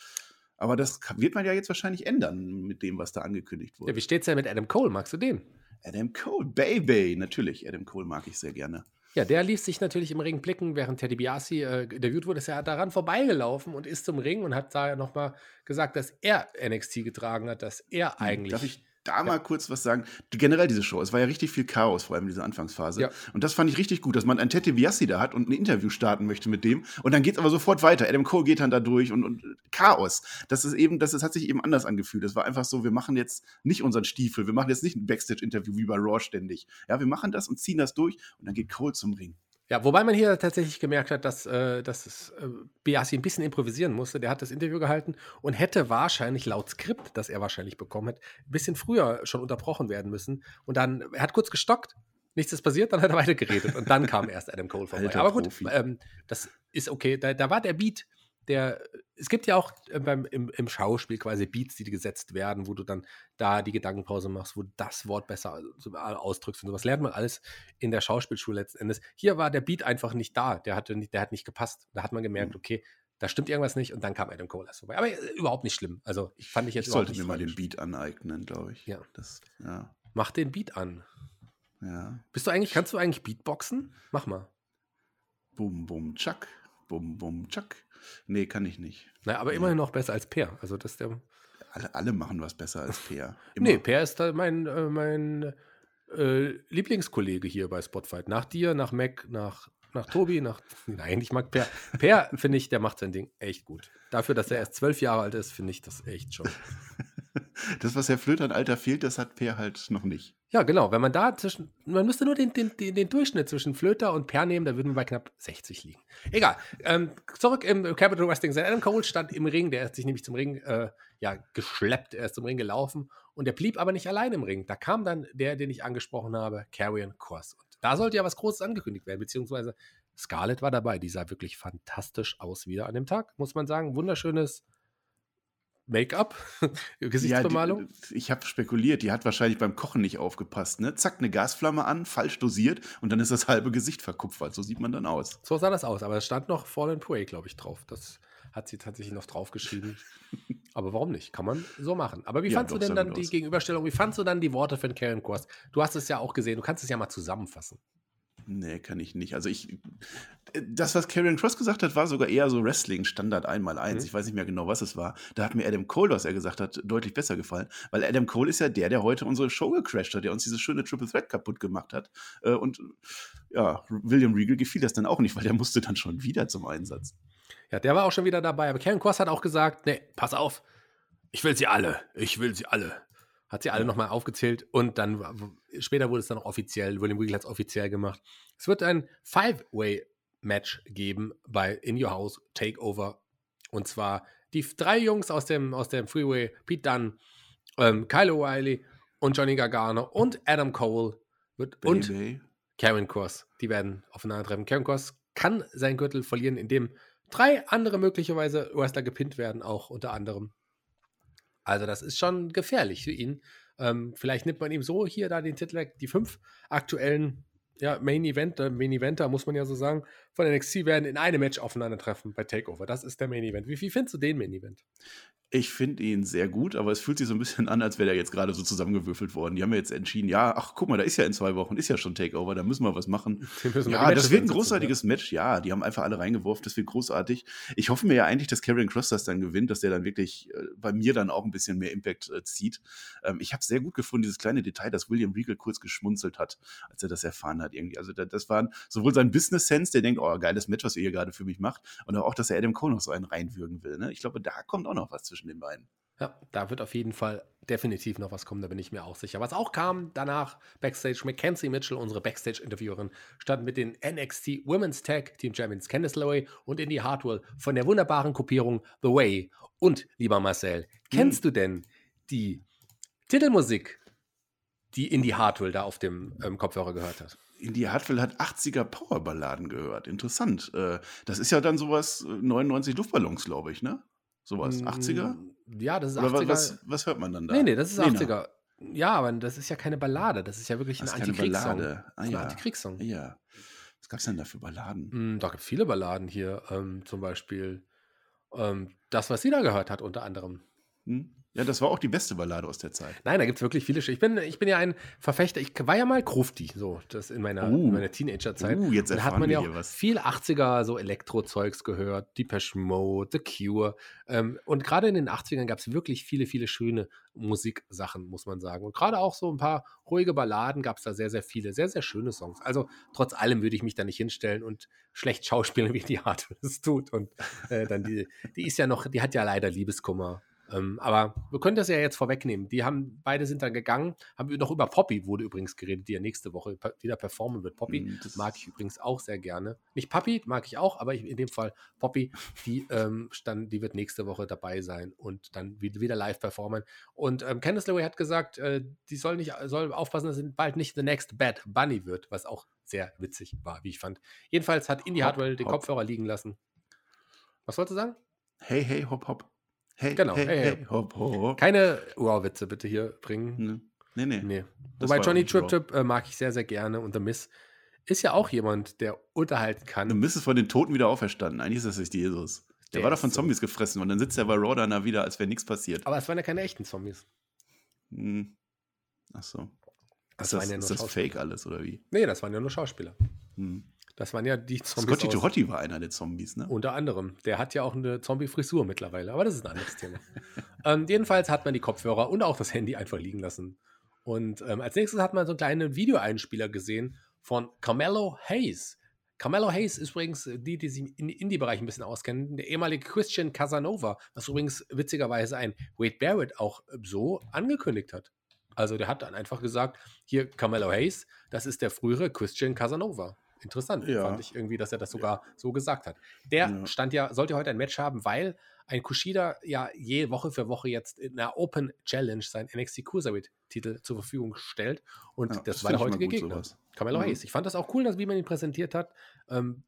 Aber das wird man ja jetzt wahrscheinlich ändern mit dem, was da angekündigt wurde. Ja, wie steht's denn mit Adam Cole? Magst du den? Adam Cole, Baby. Natürlich, Adam Cole mag ich sehr gerne. Ja, der ließ sich natürlich im Ring blicken, während Teddy Biasi äh, interviewt wurde, ist er daran vorbeigelaufen und ist zum Ring und hat da nochmal gesagt, dass er NXT getragen hat, dass er hm, eigentlich. Darf ich da mal kurz was sagen. Generell diese Show, es war ja richtig viel Chaos, vor allem in dieser Anfangsphase. Ja. Und das fand ich richtig gut, dass man ein Tete Biassi da hat und ein Interview starten möchte mit dem. Und dann geht es aber sofort weiter. Adam Cole geht dann da durch und, und Chaos. Das ist eben, das, das hat sich eben anders angefühlt. Das war einfach so, wir machen jetzt nicht unseren Stiefel, wir machen jetzt nicht ein Backstage-Interview wie bei Raw ständig. Ja, wir machen das und ziehen das durch und dann geht Cole zum Ring. Ja, wobei man hier tatsächlich gemerkt hat, dass, äh, dass es, äh, Biasi ein bisschen improvisieren musste. Der hat das Interview gehalten und hätte wahrscheinlich laut Skript, das er wahrscheinlich bekommen hat, ein bisschen früher schon unterbrochen werden müssen. Und dann, er hat kurz gestockt, nichts ist passiert, dann hat er weiter geredet und dann kam erst Adam Cole vorbei. Alter Aber gut, ähm, das ist okay. Da, da, war der Beat, der es gibt ja auch äh, beim, im, im Schauspiel quasi Beats, die gesetzt werden, wo du dann da die Gedankenpause machst, wo du das Wort besser ausdrückst und sowas. Lernt man alles in der Schauspielschule letzten Endes. Hier war der Beat einfach nicht da. Der, hatte nicht, der hat nicht gepasst. Da hat man gemerkt, mhm. okay, da stimmt irgendwas nicht und dann kam Adam Cole erst vorbei. Aber äh, überhaupt nicht schlimm. Also ich fand ich jetzt Ich sollte mir mal den Beat aneignen, glaube ich. Ja. Das, ja. Mach den Beat an. Ja. Bist du eigentlich, kannst du eigentlich Beatboxen? Mach mal. Bum, bum, tschak. Bum, bum, tschak. Nee, kann ich nicht. Naja, aber nee. immerhin noch besser als Peer. Also das der. Alle, alle machen was besser als Peer. Immer. Nee, Peer ist mein, äh, mein äh, Lieblingskollege hier bei Spotfight. Nach dir, nach Mac, nach, nach Tobi, nach. Nein, ich mag Per. Per, finde ich, der macht sein Ding echt gut. Dafür, dass er erst zwölf Jahre alt ist, finde ich das echt schon. das, was Herr Flöter an Alter fehlt, das hat Per halt noch nicht. Ja, genau. Wenn man da zwischen, man müsste nur den, den, den, Durchschnitt zwischen Flöter und Per nehmen, da würden wir bei knapp 60 liegen. Egal. Ähm, zurück im Capital Wrestling. Sein Adam Cole stand im Ring, der hat sich nämlich zum Ring äh, ja, geschleppt, er ist zum Ring gelaufen und er blieb aber nicht allein im Ring. Da kam dann der, den ich angesprochen habe, Carrion Cross. Und da sollte ja was Großes angekündigt werden, beziehungsweise Scarlett war dabei. Die sah wirklich fantastisch aus wieder an dem Tag, muss man sagen. Wunderschönes Make-up, Gesichtsbemalung? Ja, die, ich habe spekuliert, die hat wahrscheinlich beim Kochen nicht aufgepasst. Ne? Zack, eine Gasflamme an, falsch dosiert und dann ist das halbe Gesicht verkupfert. So sieht man dann aus. So sah das aus, aber es stand noch Fallen Prey, glaube ich, drauf. Das hat sie tatsächlich noch draufgeschrieben. aber warum nicht? Kann man so machen. Aber wie ja, fandst du denn dann die aus. Gegenüberstellung? Wie fandst du dann die Worte von Karen Kors? Du hast es ja auch gesehen, du kannst es ja mal zusammenfassen. Nee, kann ich nicht. Also ich, das, was Karrion Cross gesagt hat, war sogar eher so Wrestling, Standard einmal eins. Mhm. Ich weiß nicht mehr genau, was es war. Da hat mir Adam Cole, was er gesagt hat, deutlich besser gefallen. Weil Adam Cole ist ja der, der heute unsere Show gecrashed hat, der uns diese schöne Triple Threat kaputt gemacht hat. Äh, und ja, William Regal gefiel das dann auch nicht, weil der musste dann schon wieder zum Einsatz. Ja, der war auch schon wieder dabei. Aber Karrion Cross hat auch gesagt, nee, pass auf, ich will sie alle. Ich will sie alle hat sie alle ja. nochmal aufgezählt und dann später wurde es dann auch offiziell, William Regal hat es offiziell gemacht. Es wird ein Five-Way-Match geben bei In Your House Takeover. Und zwar die drei Jungs aus dem, aus dem Freeway, Pete Dunn, ähm, Kyle O'Reilly und Johnny Gargano und Adam Cole wird, und Karen Cross. Die werden aufeinandertreffen. Karen Cross kann seinen Gürtel verlieren, indem drei andere möglicherweise Wrestler gepinnt werden, auch unter anderem. Also das ist schon gefährlich für ihn. Ähm, vielleicht nimmt man ihm so hier da den Titel weg. Die fünf aktuellen ja, Main Eventer, Main Eventer, muss man ja so sagen, von NXT werden in einem Match aufeinandertreffen bei Takeover. Das ist der Main Event. Wie, wie findest du den Main Event? Ich finde ihn sehr gut, aber es fühlt sich so ein bisschen an, als wäre er jetzt gerade so zusammengewürfelt worden. Die haben ja jetzt entschieden, ja, ach guck mal, da ist ja in zwei Wochen, ist ja schon Takeover, da müssen wir was machen. Ja, das wird ein großartiges ja. Match, ja, die haben einfach alle reingeworfen, das wird großartig. Ich hoffe mir ja eigentlich, dass Karrion Cross das dann gewinnt, dass der dann wirklich äh, bei mir dann auch ein bisschen mehr Impact äh, zieht. Ähm, ich habe sehr gut gefunden, dieses kleine Detail, dass William Regal kurz geschmunzelt hat, als er das erfahren hat irgendwie. Also das war sowohl sein Business Sense, der denkt, oh, geiles Match, was ihr hier gerade für mich macht, und auch, dass er Adam Cole noch so einen reinwürgen will. Ne? Ich glaube, da kommt auch noch was zwischen den beiden. Ja, da wird auf jeden Fall definitiv noch was kommen, da bin ich mir auch sicher. Was auch kam danach, Backstage, Mackenzie Mitchell, unsere Backstage-Interviewerin, stand mit den NXT Women's Tag Team Champions Candice LeRae und Indy Hartwell von der wunderbaren Gruppierung The Way. Und, lieber Marcel, kennst du denn die Titelmusik, die Indy Hartwell da auf dem ähm, Kopfhörer gehört hat? Indy Hartwell hat 80er Powerballaden gehört. Interessant. Äh, das ist ja dann sowas 99 äh, Luftballons, glaube ich, ne? Sowas. 80er? Ja, das ist 80er. Oder was, was hört man dann da? Nee, nee, das ist 80er. Ja, aber das ist ja keine Ballade. Das ist ja wirklich ein Antikriegssong. Ah, ja. Antikriegssong. Ja. Was gab es denn da für Balladen? Mm, da gibt es viele Balladen hier. Ähm, zum Beispiel ähm, das, was sie da gehört hat, unter anderem. Hm? Ja, das war auch die beste Ballade aus der Zeit. Nein, da gibt es wirklich viele. Ich bin, ich bin ja ein Verfechter. Ich war ja mal Krufti, so das in meiner, uh, meiner Teenagerzeit. Uh, jetzt da hat man ja auch was. viel 80er so Elektro-Zeugs gehört, Depeche Mode, The Cure. Ähm, und gerade in den 80ern gab es wirklich viele, viele schöne Musiksachen, muss man sagen. Und gerade auch so ein paar ruhige Balladen gab es da sehr, sehr viele, sehr, sehr schöne Songs. Also trotz allem würde ich mich da nicht hinstellen und schlecht schauspielen, wie die Art es tut. Und äh, dann die, die ist ja noch, die hat ja leider Liebeskummer ähm, aber wir können das ja jetzt vorwegnehmen. Die haben, beide sind dann gegangen, haben noch über Poppy wurde übrigens geredet, die ja nächste Woche wieder performen wird. Poppy mm, das mag ich übrigens auch sehr gerne. Nicht Papi, mag ich auch, aber in dem Fall Poppy, die ähm, stand, die wird nächste Woche dabei sein und dann wieder live performen. Und ähm, Candice LeRae hat gesagt, äh, die soll nicht, soll aufpassen, dass sie bald nicht the next Bad Bunny wird, was auch sehr witzig war, wie ich fand. Jedenfalls hat Indy Hartwell den Kopfhörer liegen lassen. Was wolltest du sagen? Hey, hey, hopp, hopp. Hey, Genau, hey, hey, hey, hopp, hopp. Keine Wow-Witze bitte hier bringen. Ne. Nee, nee. Nee. Das Wobei Johnny Trip. Trip äh, mag ich sehr, sehr gerne und The Miss ist ja auch jemand, der unterhalten kann. Du bist von den Toten wieder auferstanden. Eigentlich ist das nicht Jesus. Der, Der war doch ist von so. Zombies gefressen und dann sitzt er bei Raw dann da wieder, als wäre nichts passiert. Aber es waren ja keine echten Zombies. Hm. Ach so. Das ist das, ja ist das. Fake alles, oder wie? Nee, das waren ja nur Schauspieler. Hm. Das waren ja die Zombies. Scotty Tohotti war einer der Zombies, ne? Unter anderem. Der hat ja auch eine Zombie-Frisur mittlerweile, aber das ist ein anderes Thema. ähm, jedenfalls hat man die Kopfhörer und auch das Handy einfach liegen lassen. Und ähm, als nächstes hat man so einen kleinen Videoeinspieler gesehen von Carmelo Hayes. Carmelo Hayes ist übrigens die, die sich im Indie-Bereich ein bisschen auskennen, der ehemalige Christian Casanova, was übrigens witzigerweise ein Wade Barrett auch so angekündigt hat. Also der hat dann einfach gesagt, hier Carmelo Hayes, das ist der frühere Christian Casanova. Interessant, Ja. fand ich irgendwie, dass er das sogar so gesagt hat. Der Ja. stand ja, sollte heute ein Match haben, weil ein Kushida ja je Woche für Woche jetzt in einer Open Challenge seinen NXT Cruiserweight-Titel zur Verfügung stellt. Und Ja, das, das war der heutige Gegner. sowas. Carmelo Mhm. Hayes. Ich fand das auch cool, dass, wie man ihn präsentiert hat. Ähm,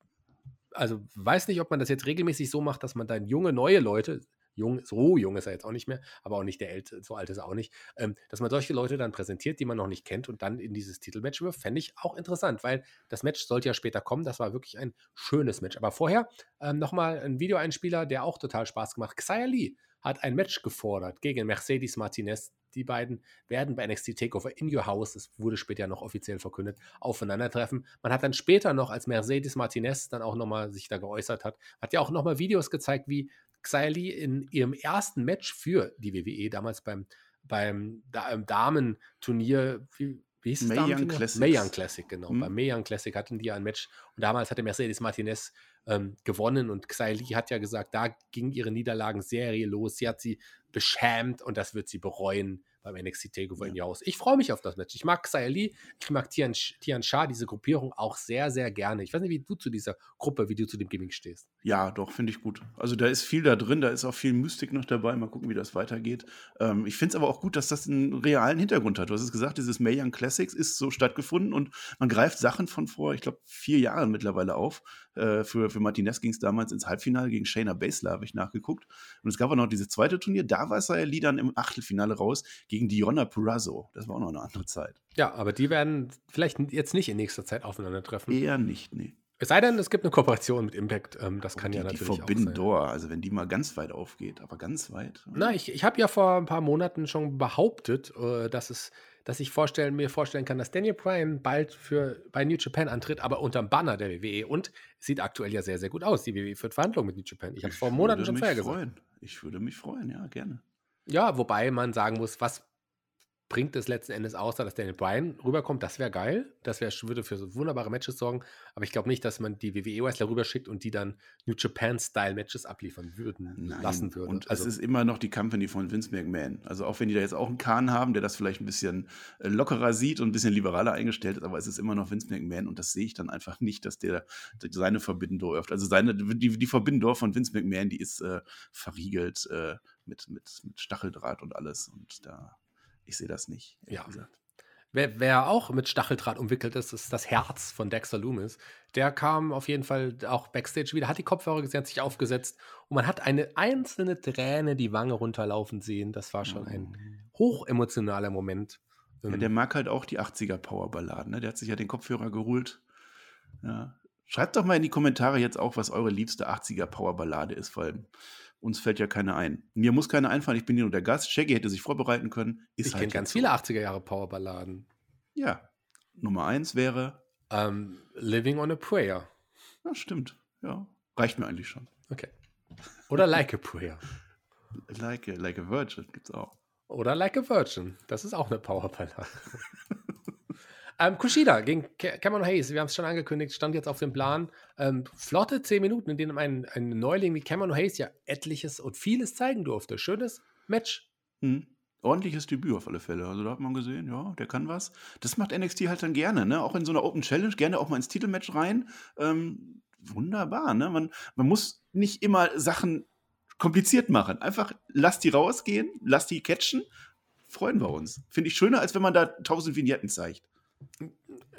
also weiß nicht, ob man das jetzt regelmäßig so macht, dass man dann junge, neue Leute, jung, so jung ist er jetzt auch nicht mehr, aber auch nicht der Älte, so alt ist er auch nicht, ähm, dass man solche Leute dann präsentiert, die man noch nicht kennt und dann in dieses Titelmatch wirft, fände ich auch interessant, weil das Match sollte ja später kommen. Das war wirklich ein schönes Match. Aber vorher ähm, nochmal ein Videoeinspieler, der auch total Spaß gemacht. Xia Lee hat ein Match gefordert gegen Mercedes Martinez. Die beiden werden bei NXT Takeover in Your House, das wurde später noch offiziell verkündet, aufeinandertreffen. Man hat dann später noch, als Mercedes Martinez dann auch nochmal sich da geäußert hat, hat ja auch nochmal Videos gezeigt, wie Xia in ihrem ersten Match für die WWE, damals beim, beim da, ähm, Damenturnier, wie, wie hieß es? Classics. Mae Young Classic, genau. Hm. Beim Mae Young Classic hatten die ja ein Match und damals hatte Mercedes Martinez ähm, gewonnen und Xia hat ja gesagt, da ging ihre Niederlagenserie los. Sie hat sie beschämt und das wird sie bereuen beim NXT Takeover in Ja. ihr Haus. Ich freue mich auf das Match. Ich mag Lee, ich mag Tian, Tian Sha, diese Gruppierung auch sehr, sehr gerne. Ich weiß nicht, wie du zu dieser Gruppe, wie du zu dem Gimmick stehst. Ja, doch, finde ich gut. Also da ist viel da drin, da ist auch viel Mystik noch dabei. Mal gucken, wie das weitergeht. Ähm, ich finde es aber auch gut, dass das einen realen Hintergrund hat. Du hast es gesagt, dieses Mae Young Classics ist so stattgefunden und man greift Sachen von vor, ich glaube, vier Jahren mittlerweile auf. Äh, für, für Martinez ging es damals ins Halbfinale gegen Shayna Baszler, habe ich nachgeguckt. Und es gab auch noch dieses zweite Turnier, da war Sayali dann im Achtelfinale raus gegen Diona Purrazzo. Das war auch noch eine andere Zeit. Ja, aber die werden vielleicht jetzt nicht in nächster Zeit aufeinandertreffen. Eher nicht, nee. Es sei denn, es gibt eine Kooperation mit Impact. Ähm, das kann die, ja die natürlich auch Forbidden sein. Door, also wenn die mal ganz weit aufgeht, aber ganz weit. Na, ich, ich habe ja vor ein paar Monaten schon behauptet, äh, dass, es, dass ich vorstellen, mir vorstellen kann, dass Daniel Bryan bald für, bei New Japan antritt, aber unterm Banner der WWE. Und sieht aktuell ja sehr, sehr gut aus. Die WWE führt Verhandlungen mit New Japan. Ich habe es vor Monaten schon vorher gesagt. freuen. Ich würde mich freuen, ja, gerne. Ja, wobei man sagen muss, was bringt es letzten Endes außer, dass Daniel Bryan rüberkommt? Das wäre geil. Das wär, würde für so wunderbare Matches sorgen. Aber ich glaube nicht, dass man die WWE-Wrestler rüberschickt und die dann New Japan-Style-Matches abliefern würden, lassen würde. Und also, es ist immer noch die Company von Vince McMahon. Also auch wenn die da jetzt auch einen Kahn haben, der das vielleicht ein bisschen äh, lockerer sieht und ein bisschen liberaler eingestellt ist, aber es ist immer noch Vince McMahon und das sehe ich dann einfach nicht, dass der seine Door öffnet. Also seine, die, die Door von Vince McMahon, die ist äh, verriegelt äh, mit, mit, mit Stacheldraht und alles und da, ich sehe das nicht, Ja. gesagt. Wer, wer auch mit Stacheldraht umwickelt ist, ist das Herz von Dexter Loomis. Der kam auf jeden Fall auch backstage wieder, hat die Kopfhörer gesehen, hat sich aufgesetzt und man hat eine einzelne Träne die Wange runterlaufen sehen. Das war schon ein hochemotionaler Moment. Ja, der mag halt auch die 80er Powerballaden. Ne? Der hat sich ja den Kopfhörer geholt. Ja. Schreibt doch mal in die Kommentare jetzt auch, was eure liebste 80er Powerballade ist, weil uns fällt ja keine ein. Mir muss keine einfallen, ich bin hier nur der Gast. Shaggy hätte sich vorbereiten können. Ist ich halt kenne ganz jetzt viele 80er Jahre Powerballaden. So. Ja. Nummer eins wäre, Ähm, Living on a Prayer. ja, stimmt. Ja. Reicht mir eigentlich schon. Okay. Oder Like a Prayer. Like a, like a Virgin gibt's auch. Oder Like a Virgin. Das ist auch eine Powerballade. ähm, Kushida gegen Ca- Cameron Hayes. Wir haben es schon angekündigt, stand jetzt auf dem Plan. Ähm, flotte 10 Minuten, in denen ein, ein Neuling wie Cameron Hayes ja etliches und vieles zeigen durfte. Schönes Match. Hm. Ordentliches Debüt auf alle Fälle. Also da hat man gesehen, ja, der kann was. Das macht NXT halt dann gerne, ne? Auch in so einer Open Challenge, gerne auch mal ins Titelmatch rein. Ähm, wunderbar, ne? Man, man muss nicht immer Sachen kompliziert machen. Einfach lass die rausgehen, lass die catchen. Freuen wir uns. Finde ich schöner, als wenn man da tausend Vignetten zeigt.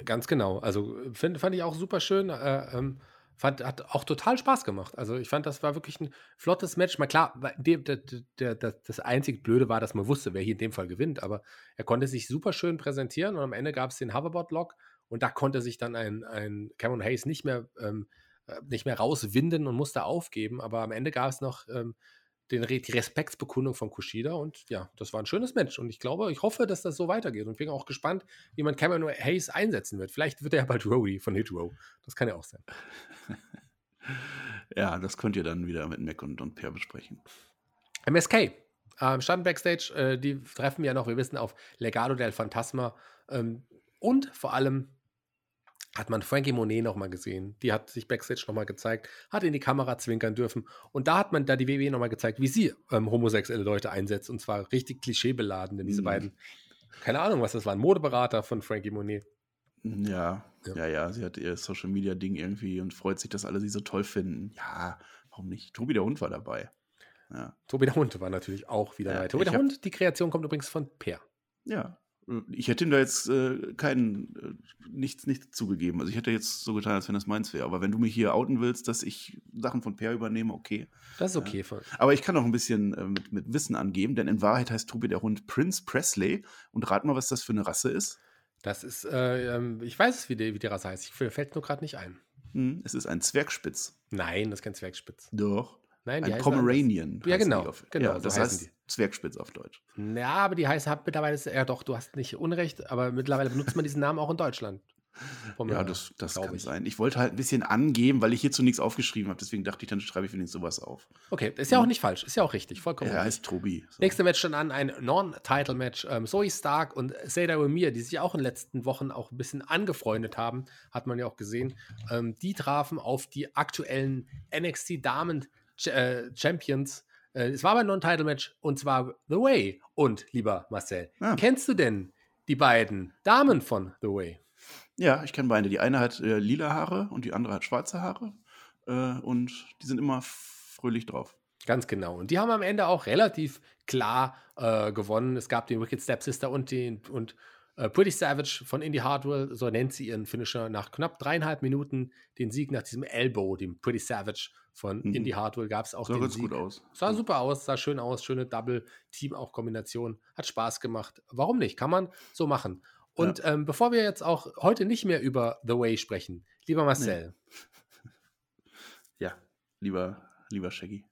Ganz genau. Also find, fand ich auch super schön. Äh, ähm, fand, hat auch total Spaß gemacht. Also ich fand, das war wirklich ein flottes Match. Mal klar, der, der, der, das einzig Blöde war, dass man wusste, wer hier in dem Fall gewinnt, aber er konnte sich super schön präsentieren und am Ende gab es den Hoverboard-Lock und da konnte sich dann ein, ein Cameron Hayes nicht mehr, ähm, äh, nicht mehr rauswinden und musste aufgeben, aber am Ende gab es noch ähm, den, die Respektsbekundung von Kushida und ja, das war ein schönes Match und ich glaube, ich hoffe, dass das so weitergeht und bin auch gespannt, wie man Cameron Hayes einsetzen wird. Vielleicht wird er ja bald Rody von Hit Row. Das kann ja auch sein. ja, das könnt ihr dann wieder mit Mac und, und Per besprechen. MSK. Ähm, standen Backstage, äh, die treffen ja noch, wir wissen, auf Legado del Fantasma ähm, und vor allem hat man Frankie Monet nochmal gesehen. Die hat sich Backstage nochmal gezeigt, hat in die Kamera zwinkern dürfen. Und da hat man da die WWE nochmal gezeigt, wie sie ähm, homosexuelle Leute einsetzt. Und zwar richtig klischeebeladen, denn diese mhm. beiden, keine Ahnung, was das waren, Modeberater von Frankie Monet. Ja, ja, ja, ja, sie hat ihr Social Media Ding irgendwie und freut sich, dass alle sie so toll finden. Ja, warum nicht? Tobi der Hund war dabei. Ja. Tobi der Hund war natürlich auch wieder ja, dabei. Tobi der Hund, die Kreation kommt übrigens von Per. Ja, ich hätte ihm da jetzt äh, keinen, äh, nichts, nichts zugegeben. Also ich hätte jetzt so getan, als wenn das meins wäre. Aber wenn du mich hier outen willst, dass ich Sachen von Per übernehme, okay. Das ist okay. Ja. Aber ich kann auch ein bisschen äh, mit, mit Wissen angeben, denn in Wahrheit heißt Tobi der Hund Prince Presley. Und rat mal, was das für eine Rasse ist. Das ist, äh, ähm, ich weiß es, wie die, wie die Rasse heißt. Ich fällt nur gerade nicht ein. Hm, es ist ein Zwergspitz. Nein, das ist kein Zwergspitz. Doch. Nein, die ein Pomeranian. Ja, genau. Auf, genau ja, das so heißt die. Zwergspitz auf Deutsch. Ja, aber die heißt mittlerweile, ja doch, du hast nicht Unrecht, aber mittlerweile benutzt man diesen Namen auch in Deutschland. ja, das, das kann ich. sein. Ich wollte halt ein bisschen angeben, weil ich hierzu nichts aufgeschrieben habe. Deswegen dachte ich, dann schreibe ich wenigstens sowas auf. Okay, ist ja auch nicht falsch. Ist ja auch richtig. Vollkommen. Er heißt Tobi. So. Nächste Match dann an, ein Non-Title-Match. Ähm, Zoe Stark und Seda Umir, die sich auch in den letzten Wochen auch ein bisschen angefreundet haben, hat man ja auch gesehen. Ähm, die trafen auf die aktuellen NXT-Damen- äh, Champions. Äh, es war aber ein Non-Title-Match und zwar The Way. Und, lieber Marcel, ja. kennst du denn die beiden Damen von The Way? Ja, ich kenne beide. Die eine hat äh, lila Haare und die andere hat schwarze Haare. Äh, und die sind immer fröhlich drauf. Ganz genau. Und die haben am Ende auch relativ klar äh, gewonnen. Es gab den Wicked Stepsister und den und Pretty Savage von Indie Hardware, so nennt sie ihren Finisher, nach knapp dreieinhalb Minuten den Sieg nach diesem Elbow, dem Pretty Savage von mhm. Indie Hardware, gab es auch sah den Sieg. gut aus. Sah super aus, sah schön aus, schöne Double-Team auch Kombination, hat Spaß gemacht. Warum nicht? Kann man so machen. Und ja. ähm, bevor wir jetzt auch heute nicht mehr über The Way sprechen, lieber Marcel. Nee. Ja, lieber, lieber Shaggy.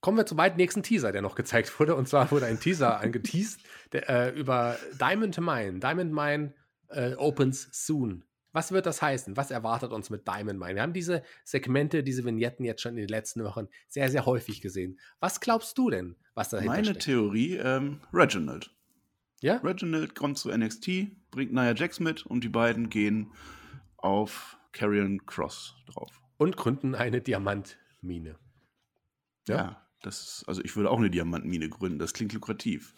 Kommen wir zum weit nächsten Teaser, der noch gezeigt wurde. Und zwar wurde ein Teaser angeteased der, äh, über Diamond Mine. Diamond Mine äh, opens soon. Was wird das heißen? Was erwartet uns mit Diamond Mine? Wir haben diese Segmente, diese Vignetten jetzt schon in den letzten Wochen sehr, sehr häufig gesehen. Was glaubst du denn, was dahinter Meine steckt? Theorie, ähm, Reginald. Ja? Reginald kommt zu NXT, bringt Nia Jax mit und die beiden gehen auf Carrion Cross drauf. Und gründen eine Diamantmine. Ja, ja das, also ich würde auch eine Diamantmine gründen, das klingt lukrativ.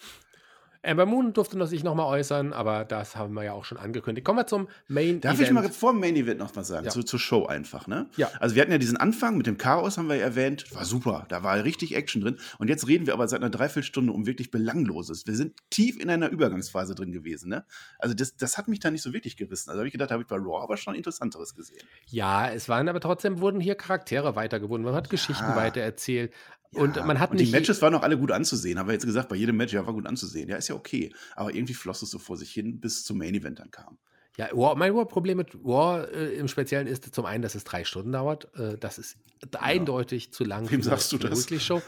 Amber Moon durfte noch sich nochmal äußern, aber das haben wir ja auch schon angekündigt. Kommen wir zum Main Darf Event. Darf ich mal vor dem Main Event noch was sagen? Ja. Zu, zur Show einfach, ne? Ja. Also wir hatten ja diesen Anfang mit dem Chaos, haben wir ja erwähnt. War super, da war richtig Action drin. Und jetzt reden wir aber seit einer Dreiviertelstunde um wirklich Belangloses. Wir sind tief in einer Übergangsphase drin gewesen, ne? Also das, das hat mich da nicht so wirklich gerissen. Also habe ich gedacht, habe ich bei Raw aber schon Interessanteres gesehen. Ja, es waren aber trotzdem, wurden hier Charaktere weitergewonnen. Man hat ja. Geschichten weitererzählt. Und ja, man hat und nicht. Die Matches waren auch alle gut anzusehen, haben wir jetzt gesagt, bei jedem Match, ja, war gut anzusehen. Ja, ist ja okay. Aber irgendwie floss es so vor sich hin, bis zum Main Event dann kam. Ja, War, mein Problem mit War äh, im Speziellen ist zum einen, dass es drei Stunden dauert. Äh, das ist ja. eindeutig zu lang. Wem sagst du das? Show.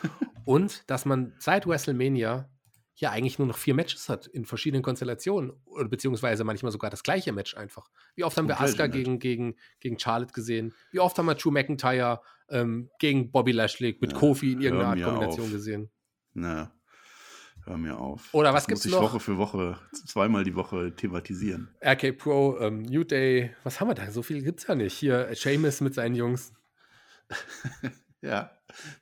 Und dass man seit WrestleMania ja eigentlich nur noch vier Matches hat in verschiedenen Konstellationen, beziehungsweise manchmal sogar das gleiche Match einfach. Wie oft haben wir Asuka gegen, gegen, gegen Charlotte gesehen? Wie oft haben wir Drew McIntyre ähm, gegen Bobby Lashley mit ja, Kofi in irgendeiner Art Kombination auf. gesehen? Na, hör mir auf. Oder was gibt es noch? Woche für Woche, zweimal die Woche thematisieren. RK Pro, ähm, New Day, was haben wir da? So viel gibt es ja nicht. Hier, Seamus mit seinen Jungs. ja,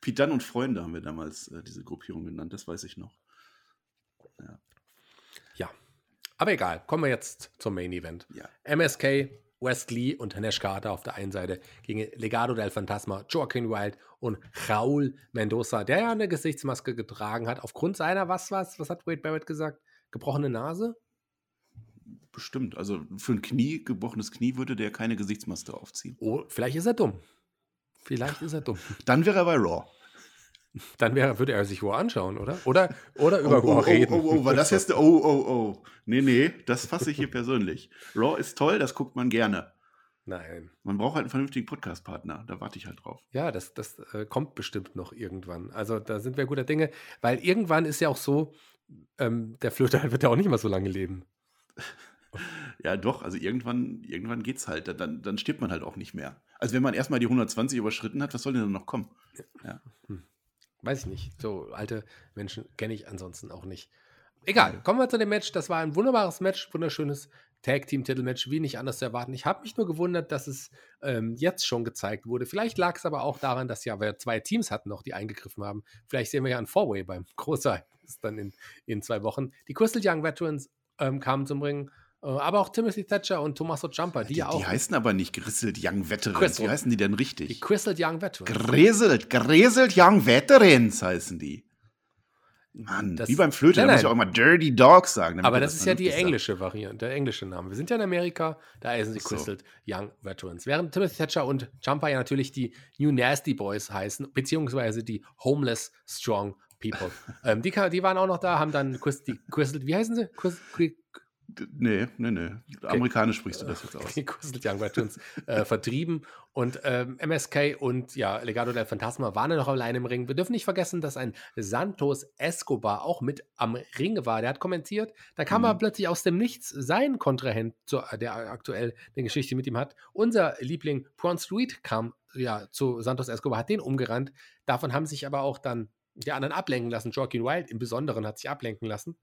Dunn und Freunde haben wir damals äh, diese Gruppierung genannt, das weiß ich noch. Ja. ja. Aber egal, kommen wir jetzt zum Main Event. Ja. MSK, Wesley und Nash Carter auf der einen Seite gegen Legado del Fantasma, Joaquin Wild und Raul Mendoza, der ja eine Gesichtsmaske getragen hat, aufgrund seiner, was was, was hat Wade Barrett gesagt? Gebrochene Nase? bestimmt. Also für ein Knie, gebrochenes Knie, würde der keine Gesichtsmaske aufziehen. Oh, vielleicht ist er dumm. Vielleicht ist er dumm. Dann wäre er bei Raw. Dann wäre, würde er sich Raw anschauen, oder? Oder, oder über oh, Raw oh, reden. Oh, oh, oh, war das jetzt. Oh, oh, oh. Nee, nee, das fasse ich hier persönlich. Raw ist toll, das guckt man gerne. Nein. Man braucht halt einen vernünftigen Podcast-Partner. Da warte ich halt drauf. Ja, das, das äh, kommt bestimmt noch irgendwann. Also da sind wir guter Dinge, weil irgendwann ist ja auch so, ähm, der Flöter wird ja auch nicht mehr so lange leben. Ja, doch, also irgendwann, irgendwann geht's halt. Dann, dann stirbt man halt auch nicht mehr. Also wenn man erstmal die 120 überschritten hat, was soll denn dann noch kommen? Ja. Hm. Weiß ich nicht. So alte Menschen kenne ich ansonsten auch nicht. Egal, kommen wir zu dem Match. Das war ein wunderbares Match, wunderschönes Tag-Team-Titelmatch, wie nicht anders zu erwarten. Ich habe mich nur gewundert, dass es ähm, jetzt schon gezeigt wurde. Vielleicht lag es aber auch daran, dass ja wir zwei Teams hatten noch, die eingegriffen haben. Vielleicht sehen wir ja ein Four-Way beim Großereignis dann in, in zwei Wochen. Die Crystal Young Veterans ähm, kamen zum Ring. Äh, aber auch Timothy Thatcher und Tommaso Jumper, die, ja auch. Die heißen aber nicht Grizzled Young Veterans. Wie heißen die denn richtig? Die Crystal Young Veterans. Grizzled, Grizzled Young Veterans heißen die. Mann, das, wie beim Flöte, nein, da muss ich auch immer Dirty Dogs sagen. Aber das, das ist ja die englische Variante, der englische Name. Wir sind ja in Amerika, da heißen sie so. Crystal Young Veterans. Während Timothy Thatcher und Jumper ja natürlich die New Nasty Boys heißen, beziehungsweise die Homeless Strong People. ähm, die, die, waren auch noch da, haben dann die Crystal, wie heißen sie? Crystal, Nee, nee, nee. Amerikanisch sprichst du das jetzt aus. Crystal Young Veterans äh, vertrieben. Und ähm, MSK und ja, Legado del Fantasma waren ja noch allein im Ring. Wir dürfen nicht vergessen, dass ein Santos Escobar auch mit am Ring war. Der hat kommentiert. Da kam mhm. er plötzlich aus dem Nichts sein Kontrahent, zu, der aktuell eine Geschichte mit ihm hat. Unser Liebling Prawn Street kam ja zu Santos Escobar, hat den umgerannt. Davon haben sich aber auch dann die anderen ablenken lassen. Joaquin Wild im Besonderen hat sich ablenken lassen.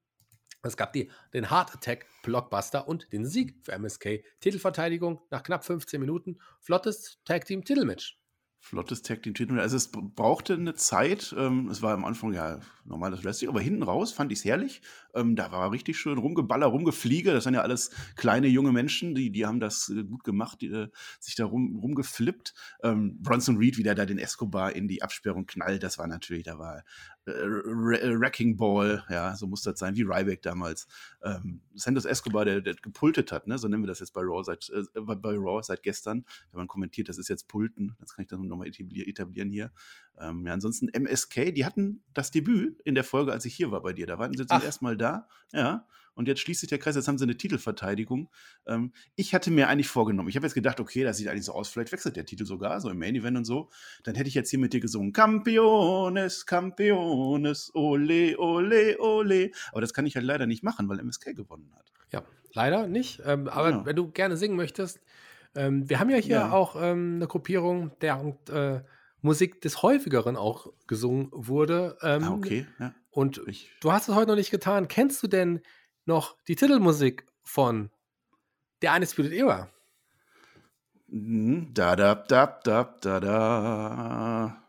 Es gab die, den Heart Attack Blockbuster und den Sieg für MSK. Titelverteidigung nach knapp 15 Minuten. Flottes Tag Team Titelmatch. Flottes Tag Team Titel. Also es brauchte eine Zeit. Ähm, es war am Anfang ja normales Wrestling, aber hinten raus fand ich es herrlich. Ähm, da war richtig schön rumgeballer, rumgefliege. Das sind ja alles kleine junge Menschen, die, die haben das äh, gut gemacht, die, äh, sich da rum, rumgeflippt. Ähm, Bronson Reed, wie der da den Escobar in die Absperrung knallt, das war natürlich, da war Wrecking Ball, ja, so muss das sein, wie Ryback damals. Ähm, Santos Escobar, der, der gepultet hat, ne? so nennen wir das jetzt bei Raw seit, äh, bei Raw seit gestern. Wenn man kommentiert, das ist jetzt Pulten, das kann ich dann nochmal etablieren hier. Ähm, ja, ansonsten MSK, die hatten das Debüt in der Folge, als ich hier war bei dir. Da waren sie zum ersten Mal da. Ja. Und jetzt schließt sich der Kreis, jetzt haben sie eine Titelverteidigung. Ähm, ich hatte mir eigentlich vorgenommen, ich habe jetzt gedacht, okay, das sieht eigentlich so aus, vielleicht wechselt der Titel sogar, so im Main Event und so. Dann hätte ich jetzt hier mit dir gesungen, Campiones, Campiones, ole, ole, ole. Aber das kann ich halt leider nicht machen, weil MSK gewonnen hat. Ja, leider nicht. Ähm, aber genau. wenn du gerne singen möchtest, ähm, wir haben ja hier ja. auch ähm, eine Gruppierung, der äh, Musik des häufigeren auch gesungen wurde. Ähm, ah, okay. Ja. Und ich. du hast es heute noch nicht getan. Kennst du denn noch die Titelmusik von der Undisputed Era? Mhm. Da da da da da da.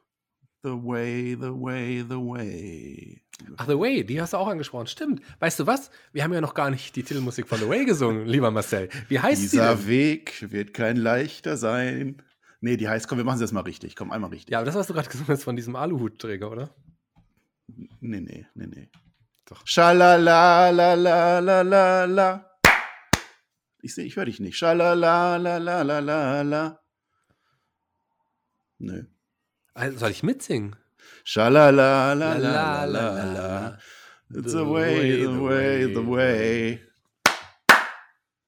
The way, the way, the way. Ach, The Way, die hast du auch angesprochen. Stimmt. Weißt du was? Wir haben ja noch gar nicht die Titelmusik von The Way gesungen, lieber Marcel. Wie heißt Dieser sie? Dieser Weg wird kein leichter sein. Nee, die heißt, komm, wir machen es jetzt mal richtig. Komm, einmal richtig. Ja, aber das hast du gerade gesungen ist von diesem Aluhutträger, oder? Nee, nee, nee, nee. Doch. Schalalalalala. Ich sehe, ich höre dich nicht. Schalalalalala. Nö. Also soll ich mitsingen? Schalalalalala. It's the way, the way, the way.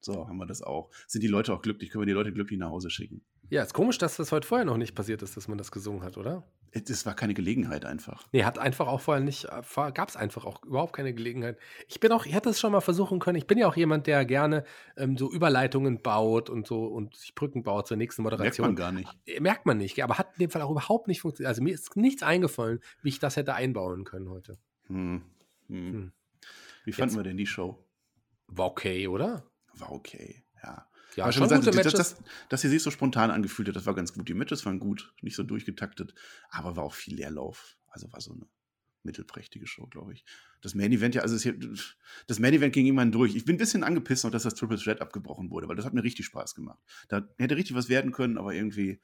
So, haben wir das auch. Sind die Leute auch glücklich? Können wir die Leute glücklich nach Hause schicken? Ja, ist komisch, dass das heute vorher noch nicht passiert ist, dass man das gesungen hat, oder? Es war keine Gelegenheit einfach. Nee, hat einfach auch vorher nicht, äh, gab es einfach auch überhaupt keine Gelegenheit. Ich bin auch, ich hätte es schon mal versuchen können. Ich bin ja auch jemand, der gerne ähm, so Überleitungen baut und so und sich Brücken baut zur nächsten Moderation. Merkt man gar nicht. Äh, merkt man nicht, aber hat in dem Fall auch überhaupt nicht funktioniert. Also mir ist nichts eingefallen, wie ich das hätte einbauen können heute. Hm. Hm. Hm. Wie fanden Jetzt, wir denn die Show? War okay, oder? War okay, ja. Ja, schon gesagt, gute Matches. Dass, dass, dass sie sich so spontan angefühlt hat, das war ganz gut. Die Matches waren gut, nicht so durchgetaktet, aber war auch viel Leerlauf. Also war so eine mittelprächtige Show, glaube ich. Das Main Event, ja, also es, das Main Event ging irgendwann durch. Ich bin ein bisschen angepisst noch, dass das Triple Threat abgebrochen wurde, weil das hat mir richtig Spaß gemacht. Da hätte richtig was werden können, aber irgendwie,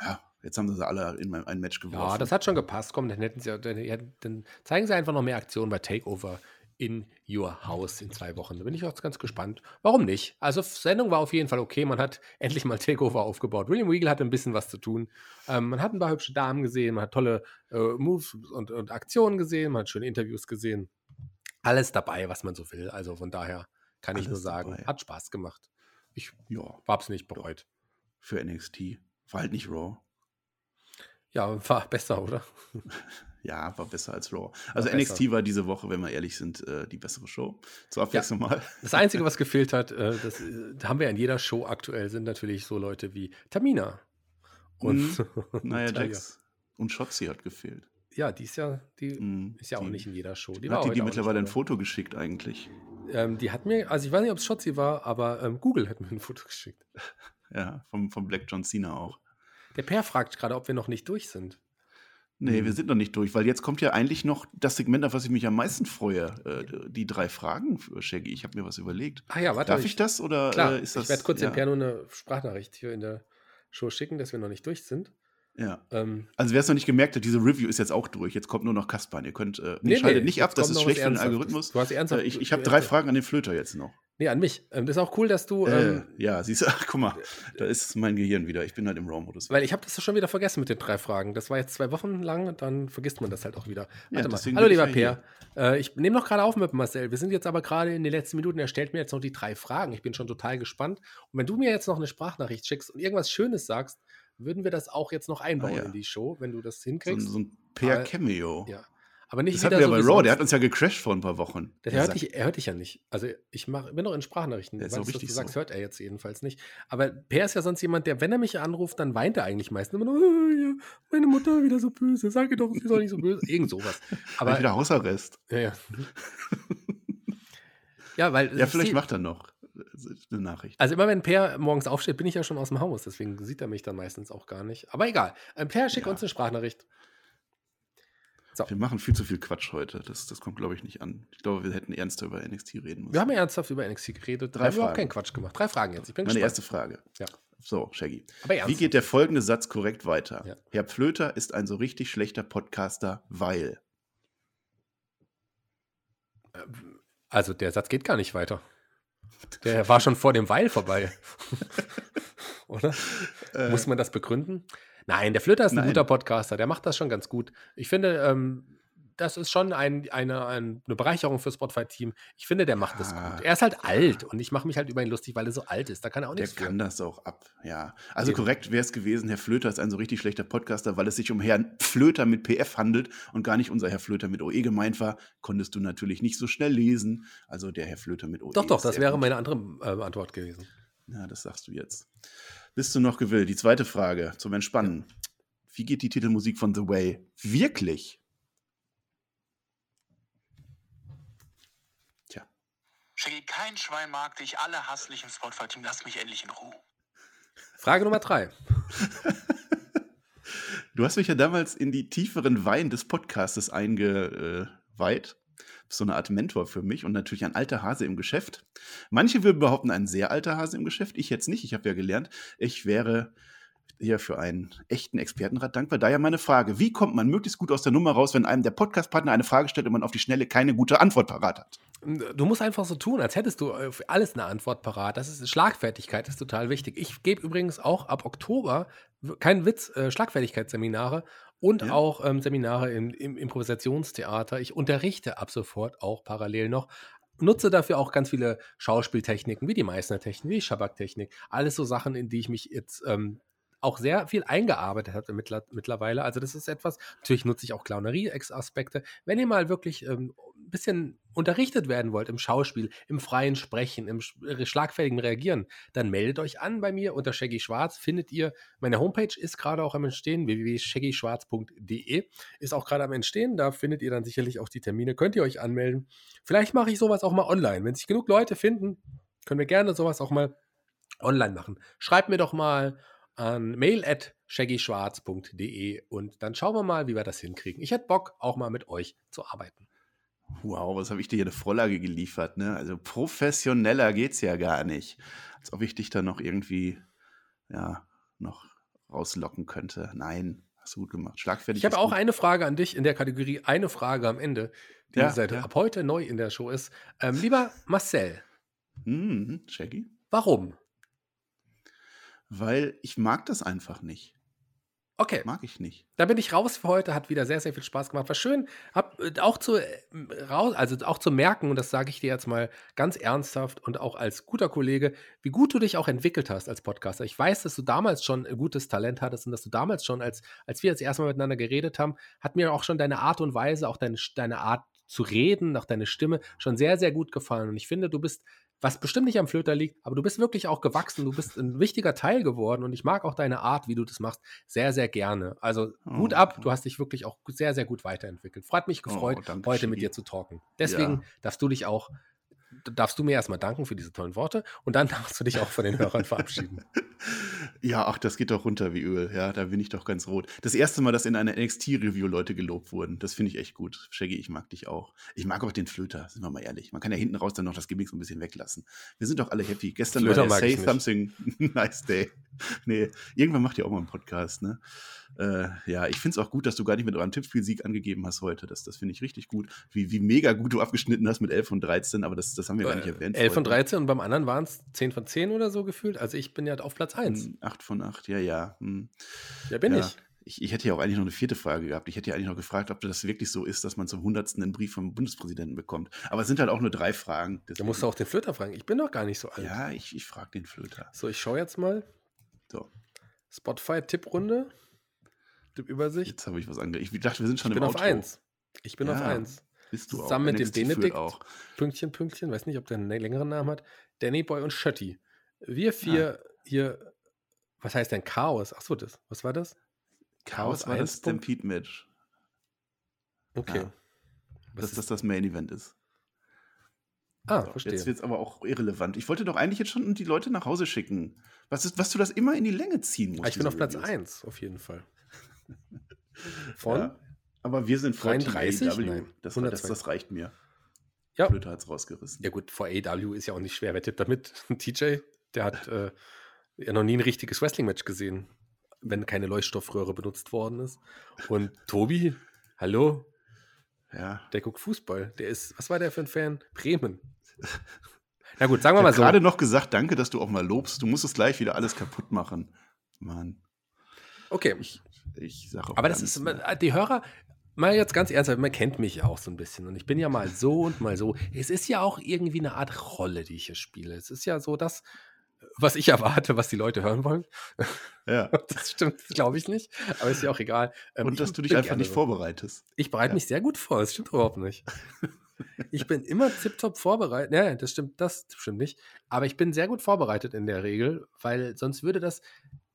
ja, jetzt haben sie alle in ein Match geworfen. Ja, das hat schon gepasst. Komm, dann hätten sie, dann, dann zeigen sie einfach noch mehr Aktionen bei Takeover in Your House in zwei Wochen. Da bin ich auch ganz gespannt. Warum nicht? Also, Sendung war auf jeden Fall okay. Man hat endlich mal Takeover aufgebaut. William Regal hatte ein bisschen was zu tun. Ähm, man hat ein paar hübsche Damen gesehen, man hat tolle äh, Moves und, und Aktionen gesehen, man hat schöne Interviews gesehen. Alles dabei, was man so will. Also von daher kann Alles ich nur sagen, dabei. hat Spaß gemacht. Ich ja, es nicht bereut. Für NXT. War halt nicht Raw. Ja, war besser, oder? Ja, war besser als Raw. Also war NXT besser. war diese Woche, wenn wir ehrlich sind, äh, die bessere Show. Zur Abwechslung ja. mal. Das Einzige, was gefehlt hat, äh, das äh, haben wir in jeder Show aktuell, sind natürlich so Leute wie Tamina. Und mhm. naja, Jax. Und Shotzi hat gefehlt. Ja, die ist ja, die mm, ist ja die, auch nicht in jeder Show. Die hat die, die mittlerweile ein Foto geschickt eigentlich? Ähm, die hat mir, also ich weiß nicht, ob es Shotzi war, aber ähm, Google hat mir ein Foto geschickt. Ja, vom, vom Black John Cena auch. Der Per fragt gerade, ob wir noch nicht durch sind. Nee, wir sind noch nicht durch, weil jetzt kommt ja eigentlich noch das Segment, auf was ich mich am meisten freue. Äh, die drei Fragen, für Shaggy. Ich habe mir was überlegt. Ah ja, warte. Darf ich, ich das oder klar, äh, ist das? Ich werde kurz ja. dem nur eine Sprachnachricht hier in der Show schicken, dass wir noch nicht durch sind. Ja. Ähm, also wer es noch nicht gemerkt hat, diese Review ist jetzt auch durch. Jetzt kommt nur noch Kaspan. Ihr könnt, äh, nee, nee, schaltet nee, nicht ab, das ist schlecht für den Algorithmus. Du hast ernsthaft, äh, ich ich habe drei Fragen an den Flöter jetzt noch. Nee, an mich. Ähm, das ist auch cool, dass du. Äh, ähm, ja, siehst du, ach, guck mal, da ist mein Gehirn wieder. Ich bin halt im RAW-Modus. Weil ich habe das schon wieder vergessen mit den drei Fragen. Das war jetzt zwei Wochen lang und dann vergisst man das halt auch wieder. Warte ja, mal. Hallo, lieber Peer. Äh, ich nehme noch gerade auf mit Marcel. Wir sind jetzt aber gerade in den letzten Minuten. Er stellt mir jetzt noch die drei Fragen. Ich bin schon total gespannt. Und wenn du mir jetzt noch eine Sprachnachricht schickst und irgendwas Schönes sagst, würden wir das auch jetzt noch einbauen ah, ja. in die Show, wenn du das hinkriegst. So, so ein Per-Cameo. Ja. Aber nicht das hatten wir so bei Raw, der hat uns ja gecrashed vor ein paar Wochen. Der, hört, dich, er hört dich ja nicht. Also ich mach, bin noch in Sprachnachrichten. Ist auch richtig du sagst, so. hört er jetzt jedenfalls nicht. Aber Per ist ja sonst jemand, der, wenn er mich anruft, dann weint er eigentlich meistens immer nur, oh, meine Mutter wieder so böse, sag ihr doch, sie soll nicht so böse. Irgend sowas. Aber wieder Hausarrest. Ja, ja. ja, weil. Ja, vielleicht macht er noch eine Nachricht. Also immer wenn Per morgens aufsteht, bin ich ja schon aus dem Haus, deswegen sieht er mich dann meistens auch gar nicht. Aber egal. Ähm, per, schick ja. uns eine Sprachnachricht. So. Wir machen viel zu viel Quatsch heute. Das, das kommt, glaube ich, nicht an. Ich glaube, wir hätten ernster über NXT reden müssen. Wir haben ja ernsthaft über NXT geredet. Drei wir haben keinen Quatsch gemacht. Drei Fragen jetzt. Ich bin Meine gespannt. erste Frage. Ja. So, Shaggy. Wie geht der folgende Satz korrekt weiter? Ja. Herr Pflöter ist ein so richtig schlechter Podcaster, weil. Also, der Satz geht gar nicht weiter. Der war schon vor dem Weil vorbei. Oder? Äh, Muss man das begründen? Nein, der Flöter ist ein Nein. guter Podcaster, der macht das schon ganz gut. Ich finde, ähm, das ist schon ein, eine, eine Bereicherung für Spotify-Team. Ich finde, der macht ja. das gut. Er ist halt alt und ich mache mich halt über ihn lustig, weil er so alt ist. Da kann er auch nichts Der kann das auch ab, ja. Also Eben. korrekt wäre es gewesen, Herr Flöter ist ein so richtig schlechter Podcaster, weil es sich um Herrn Flöter mit PF handelt und gar nicht unser Herr Flöter mit OE gemeint war. Konntest du natürlich nicht so schnell lesen. Also der Herr Flöter mit OE. Doch, doch, das wäre gut. meine andere äh, Antwort gewesen. Ja, das sagst du jetzt. Bist du noch gewillt? Die zweite Frage zum Entspannen. Ja. Wie geht die Titelmusik von The Way wirklich? Tja. Shaggy, kein Schwein mag dich, alle hasslichen Spotify-Team, lass mich endlich in Ruhe. Frage Nummer drei. du hast mich ja damals in die tieferen Wein des Podcastes eingeweiht so eine Art Mentor für mich und natürlich ein alter Hase im Geschäft. Manche würden behaupten, ein sehr alter Hase im Geschäft. Ich jetzt nicht. Ich habe ja gelernt, ich wäre hier für einen echten Expertenrat dankbar. Daher meine Frage: Wie kommt man möglichst gut aus der Nummer raus, wenn einem der Podcastpartner eine Frage stellt und man auf die Schnelle keine gute Antwort parat hat? Du musst einfach so tun, als hättest du für alles eine Antwort parat. Das ist Schlagfertigkeit, das ist total wichtig. Ich gebe übrigens auch ab Oktober, kein Witz, äh, Schlagfertigkeitsseminare und ja. auch ähm, Seminare im, im, Improvisationstheater. Ich unterrichte ab sofort auch parallel noch. Nutze dafür auch ganz viele Schauspieltechniken, wie die Meißner-Technik, wie die Schabak-Technik. Alles so Sachen, in die ich mich jetzt ähm, auch sehr viel eingearbeitet habe mittlerweile. Also das ist etwas, natürlich nutze ich auch Clownerie-Aspekte. Wenn ihr mal wirklich ähm, ein bisschen unterrichtet werden wollt im Schauspiel, im freien Sprechen, im äh, schlagfertigen Reagieren, dann meldet euch an bei mir unter Shaggy Schwarz. Findet ihr, meine Homepage ist gerade auch am Entstehen, www.shaggyschwarz.de ist auch gerade am Entstehen. Da findet ihr dann sicherlich auch die Termine. Könnt ihr euch anmelden. Vielleicht mache ich sowas auch mal online. Wenn sich genug Leute finden, können wir gerne sowas auch mal online machen. Schreibt mir doch mal an mail at shaggyschwarz.de und dann schauen wir mal, wie wir das hinkriegen. Ich hätte Bock, auch mal mit euch zu arbeiten. Wow, was habe ich dir hier eine Vorlage geliefert, ne? Also professioneller geht's ja gar nicht. Als ob ich dich da noch irgendwie, ja, noch rauslocken könnte. Nein, Hast du gut gemacht. Schlagfertig. Ich habe auch gut. eine Frage an dich in der Kategorie Eine Frage am Ende, die Ja, seit ja. ab heute neu in der Show ist. Ähm, lieber Marcel, Mhm, Shaggy. warum? Weil ich mag das einfach nicht. Okay, Mag ich nicht. da bin ich raus für heute. Hat wieder sehr, sehr viel Spaß gemacht. War schön, hab, äh, auch zu äh, raus, also auch zu merken, und das sage ich dir jetzt mal ganz ernsthaft und auch als guter Kollege, wie gut du dich auch entwickelt hast als Podcaster. Ich weiß, dass du damals schon ein gutes Talent hattest und dass du damals schon, als, als wir jetzt erstmal miteinander geredet haben, hat mir auch schon deine Art und Weise, auch deine, deine Art zu reden, auch deine Stimme schon sehr, sehr gut gefallen. Und ich finde, du bist, was bestimmt nicht am Flöter liegt, aber du bist wirklich auch gewachsen. Du bist ein wichtiger Teil geworden und ich mag auch deine Art, wie du das machst, sehr, sehr gerne. Also Hut Oh. ab, du hast dich wirklich auch sehr, sehr gut weiterentwickelt. Freut mich gefreut, Oh, heute mit dir zu talken. Deswegen Ja. darfst du dich auch, darfst du mir erstmal danken für diese tollen Worte und dann darfst du dich auch von den Hörern verabschieden. Ja, ach, das geht doch runter wie Öl. Ja, da bin ich doch ganz rot. Das erste Mal, dass in einer NXT-Review Leute gelobt wurden, das finde ich echt gut. Shaggy, ich mag dich auch. Ich mag auch den Flöter, sind wir mal ehrlich. Man kann ja hinten raus dann noch das Gimmick so ein bisschen weglassen. Wir sind doch alle happy. Gestern Flöter war der Say. Something Nice Day. Nee, irgendwann macht ihr auch mal einen Podcast, ne? Äh, ja, ich finde es auch gut, dass du gar nicht mit eurem Tippspielsieg angegeben hast heute. Das, das finde ich richtig gut. Wie, wie mega gut du abgeschnitten hast mit 11 von 13, aber das, das haben wir gar nicht erwähnt. 11 von vorhin. 13 und beim anderen waren es 10 von 10 oder so gefühlt. Also ich bin ja auf Platz 1. Hm, 8 von 8, ja, ja. hm. Ja, bin ja. ich. Ich, ich hätte ja auch eigentlich noch eine vierte Frage gehabt. Ich hätte ja eigentlich noch gefragt, ob das wirklich so ist, dass man zum hundertsten einen Brief vom Bundespräsidenten bekommt. Aber es sind halt auch nur drei Fragen. Da deswegen- musst du auch den Flöter fragen. Ich bin doch gar nicht so alt. Ja, ich, ich frage den Flöter. So, ich schaue jetzt mal. So, Spotify-Tipprunde. Tippübersicht. jetzt habe ich was ange... Ich dachte, wir sind schon Ich bin im auf Outro. 1. Ich bin auf Ja. 1. Bist du Zusammen auch. mit dem NXT Benedikt. auch. Pünktchen, Pünktchen, weiß nicht, ob der einen längeren Namen hat. Danny Boy und Schötti. Wir vier Ah. hier, was heißt denn Chaos? Achso, das, was war das? Chaos war 1 das Punkt? Stampede-Match. Okay. Ja. Dass das das Main-Event ist. ah, So, verstehe. Jetzt wird es aber auch irrelevant. Ich wollte doch eigentlich jetzt schon die Leute nach Hause schicken. Was, ist, was du das immer in die Länge ziehen musst. Ah, ich bin auf Platz Reviews. 1, auf jeden Fall. Von? Ja. Aber wir sind vor 33? Team AEW. Nein, Das, das, 102. das reicht mir. Ja. Flöter hat es rausgerissen. Ja gut, vor AEW ist ja auch nicht schwer. Wer tippt damit? TJ, der hat äh, ja noch nie ein richtiges Wrestling-Match gesehen, wenn keine Leuchtstoffröhre benutzt worden ist. Und Tobi, hallo, Ja. der guckt Fußball. Der ist, was war der für ein Fan? Bremen. Na gut, sagen wir Ich mal so. gerade noch gesagt, danke, dass du auch mal lobst. Du musst es gleich wieder alles kaputt machen. Mann, Okay, ich, ich sage auch aber das ist, die Hörer, mal jetzt ganz ernsthaft, man kennt mich ja auch so ein bisschen und ich bin ja mal so und mal so. Es ist ja auch irgendwie eine Art Rolle, die ich hier spiele. Es ist ja so das, was ich erwarte, was die Leute hören wollen. Ja. Das stimmt, glaube ich nicht, aber ist ja auch egal. Ähm, Und ich dass du dich einfach nicht so. vorbereitest. Ich bereite Ja. mich sehr gut vor, das stimmt überhaupt nicht. Ich bin immer tiptop vorbereitet. Ja, das stimmt, das stimmt nicht. Aber ich bin sehr gut vorbereitet in der Regel, weil sonst würde das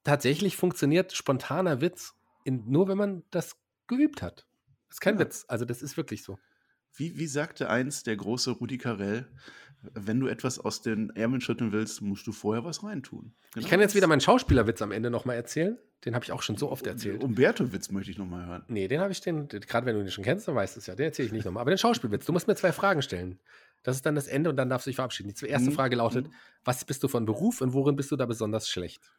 tatsächlich funktioniert, spontaner Witz, in, nur wenn man das geübt hat. Das ist kein Ja. Witz. Also, das ist wirklich so. Wie, wie sagte einst der große Rudi Carell, wenn du etwas aus den Ärmeln schütteln willst, musst du vorher was reintun. Genau ich kann jetzt wieder meinen Schauspielerwitz am Ende nochmal erzählen. Den habe ich auch schon so oft erzählt. Umberto-Witz möchte ich nochmal hören. Nee, den habe ich den, gerade wenn du den schon kennst, dann weißt du es ja. Den erzähle ich nicht nochmal. Aber den Schauspielwitz, du musst mir zwei Fragen stellen. Das ist dann das Ende und dann darfst du dich verabschieden. Die erste Mhm. Frage lautet: Mhm. Was bist du von Beruf und worin bist du da besonders schlecht?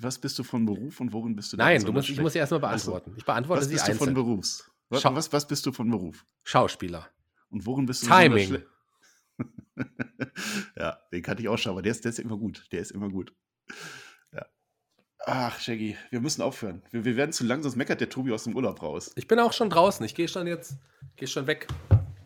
Was bist du von Beruf und worin bist du da Nein, du musst, ich muss sie erstmal Ach so. beantworten. Ich beantworte Was sie bist du von einzeln. Berufs? Was, was, was bist du von Beruf? Schauspieler. Und worin bist du Timing. ja, den kannte ich auch schon, aber der ist, der ist immer gut. Der ist immer gut. Ja. Ach, Shaggy, wir müssen aufhören. Wir, wir werden zu lang, sonst meckert der Tobi aus dem Urlaub raus. Ich bin auch schon draußen. Ich gehe schon jetzt, gehe schon weg.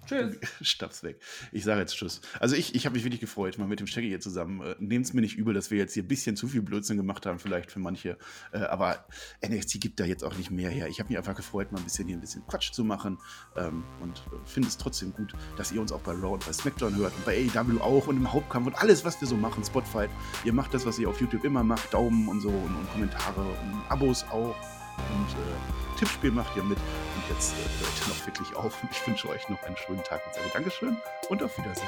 Tschüss. Staff's weg. Ich sage jetzt Tschüss. Also ich, ich habe mich wirklich gefreut, mal mit dem Shaggy hier zusammen. Äh, Nehmt es mir nicht übel, dass wir jetzt hier ein bisschen zu viel Blödsinn gemacht haben, vielleicht für manche. Äh, aber NXT gibt da jetzt auch nicht mehr her. Ich habe mich einfach gefreut, mal ein bisschen hier ein bisschen Quatsch zu machen. Ähm, und äh, finde es trotzdem gut, dass ihr uns auch bei Raw und bei SmackDown hört und bei AEW auch und im Hauptkampf und alles, was wir so machen, Spotfight. Ihr macht das, was ihr auf YouTube immer macht, Daumen und so und, und Kommentare und Abos auch. Und äh, Tippspiel macht ihr mit. Und jetzt äh, hört ihr noch wirklich auf. Ich wünsche euch noch einen schönen Tag und sage Dankeschön und auf Wiedersehen.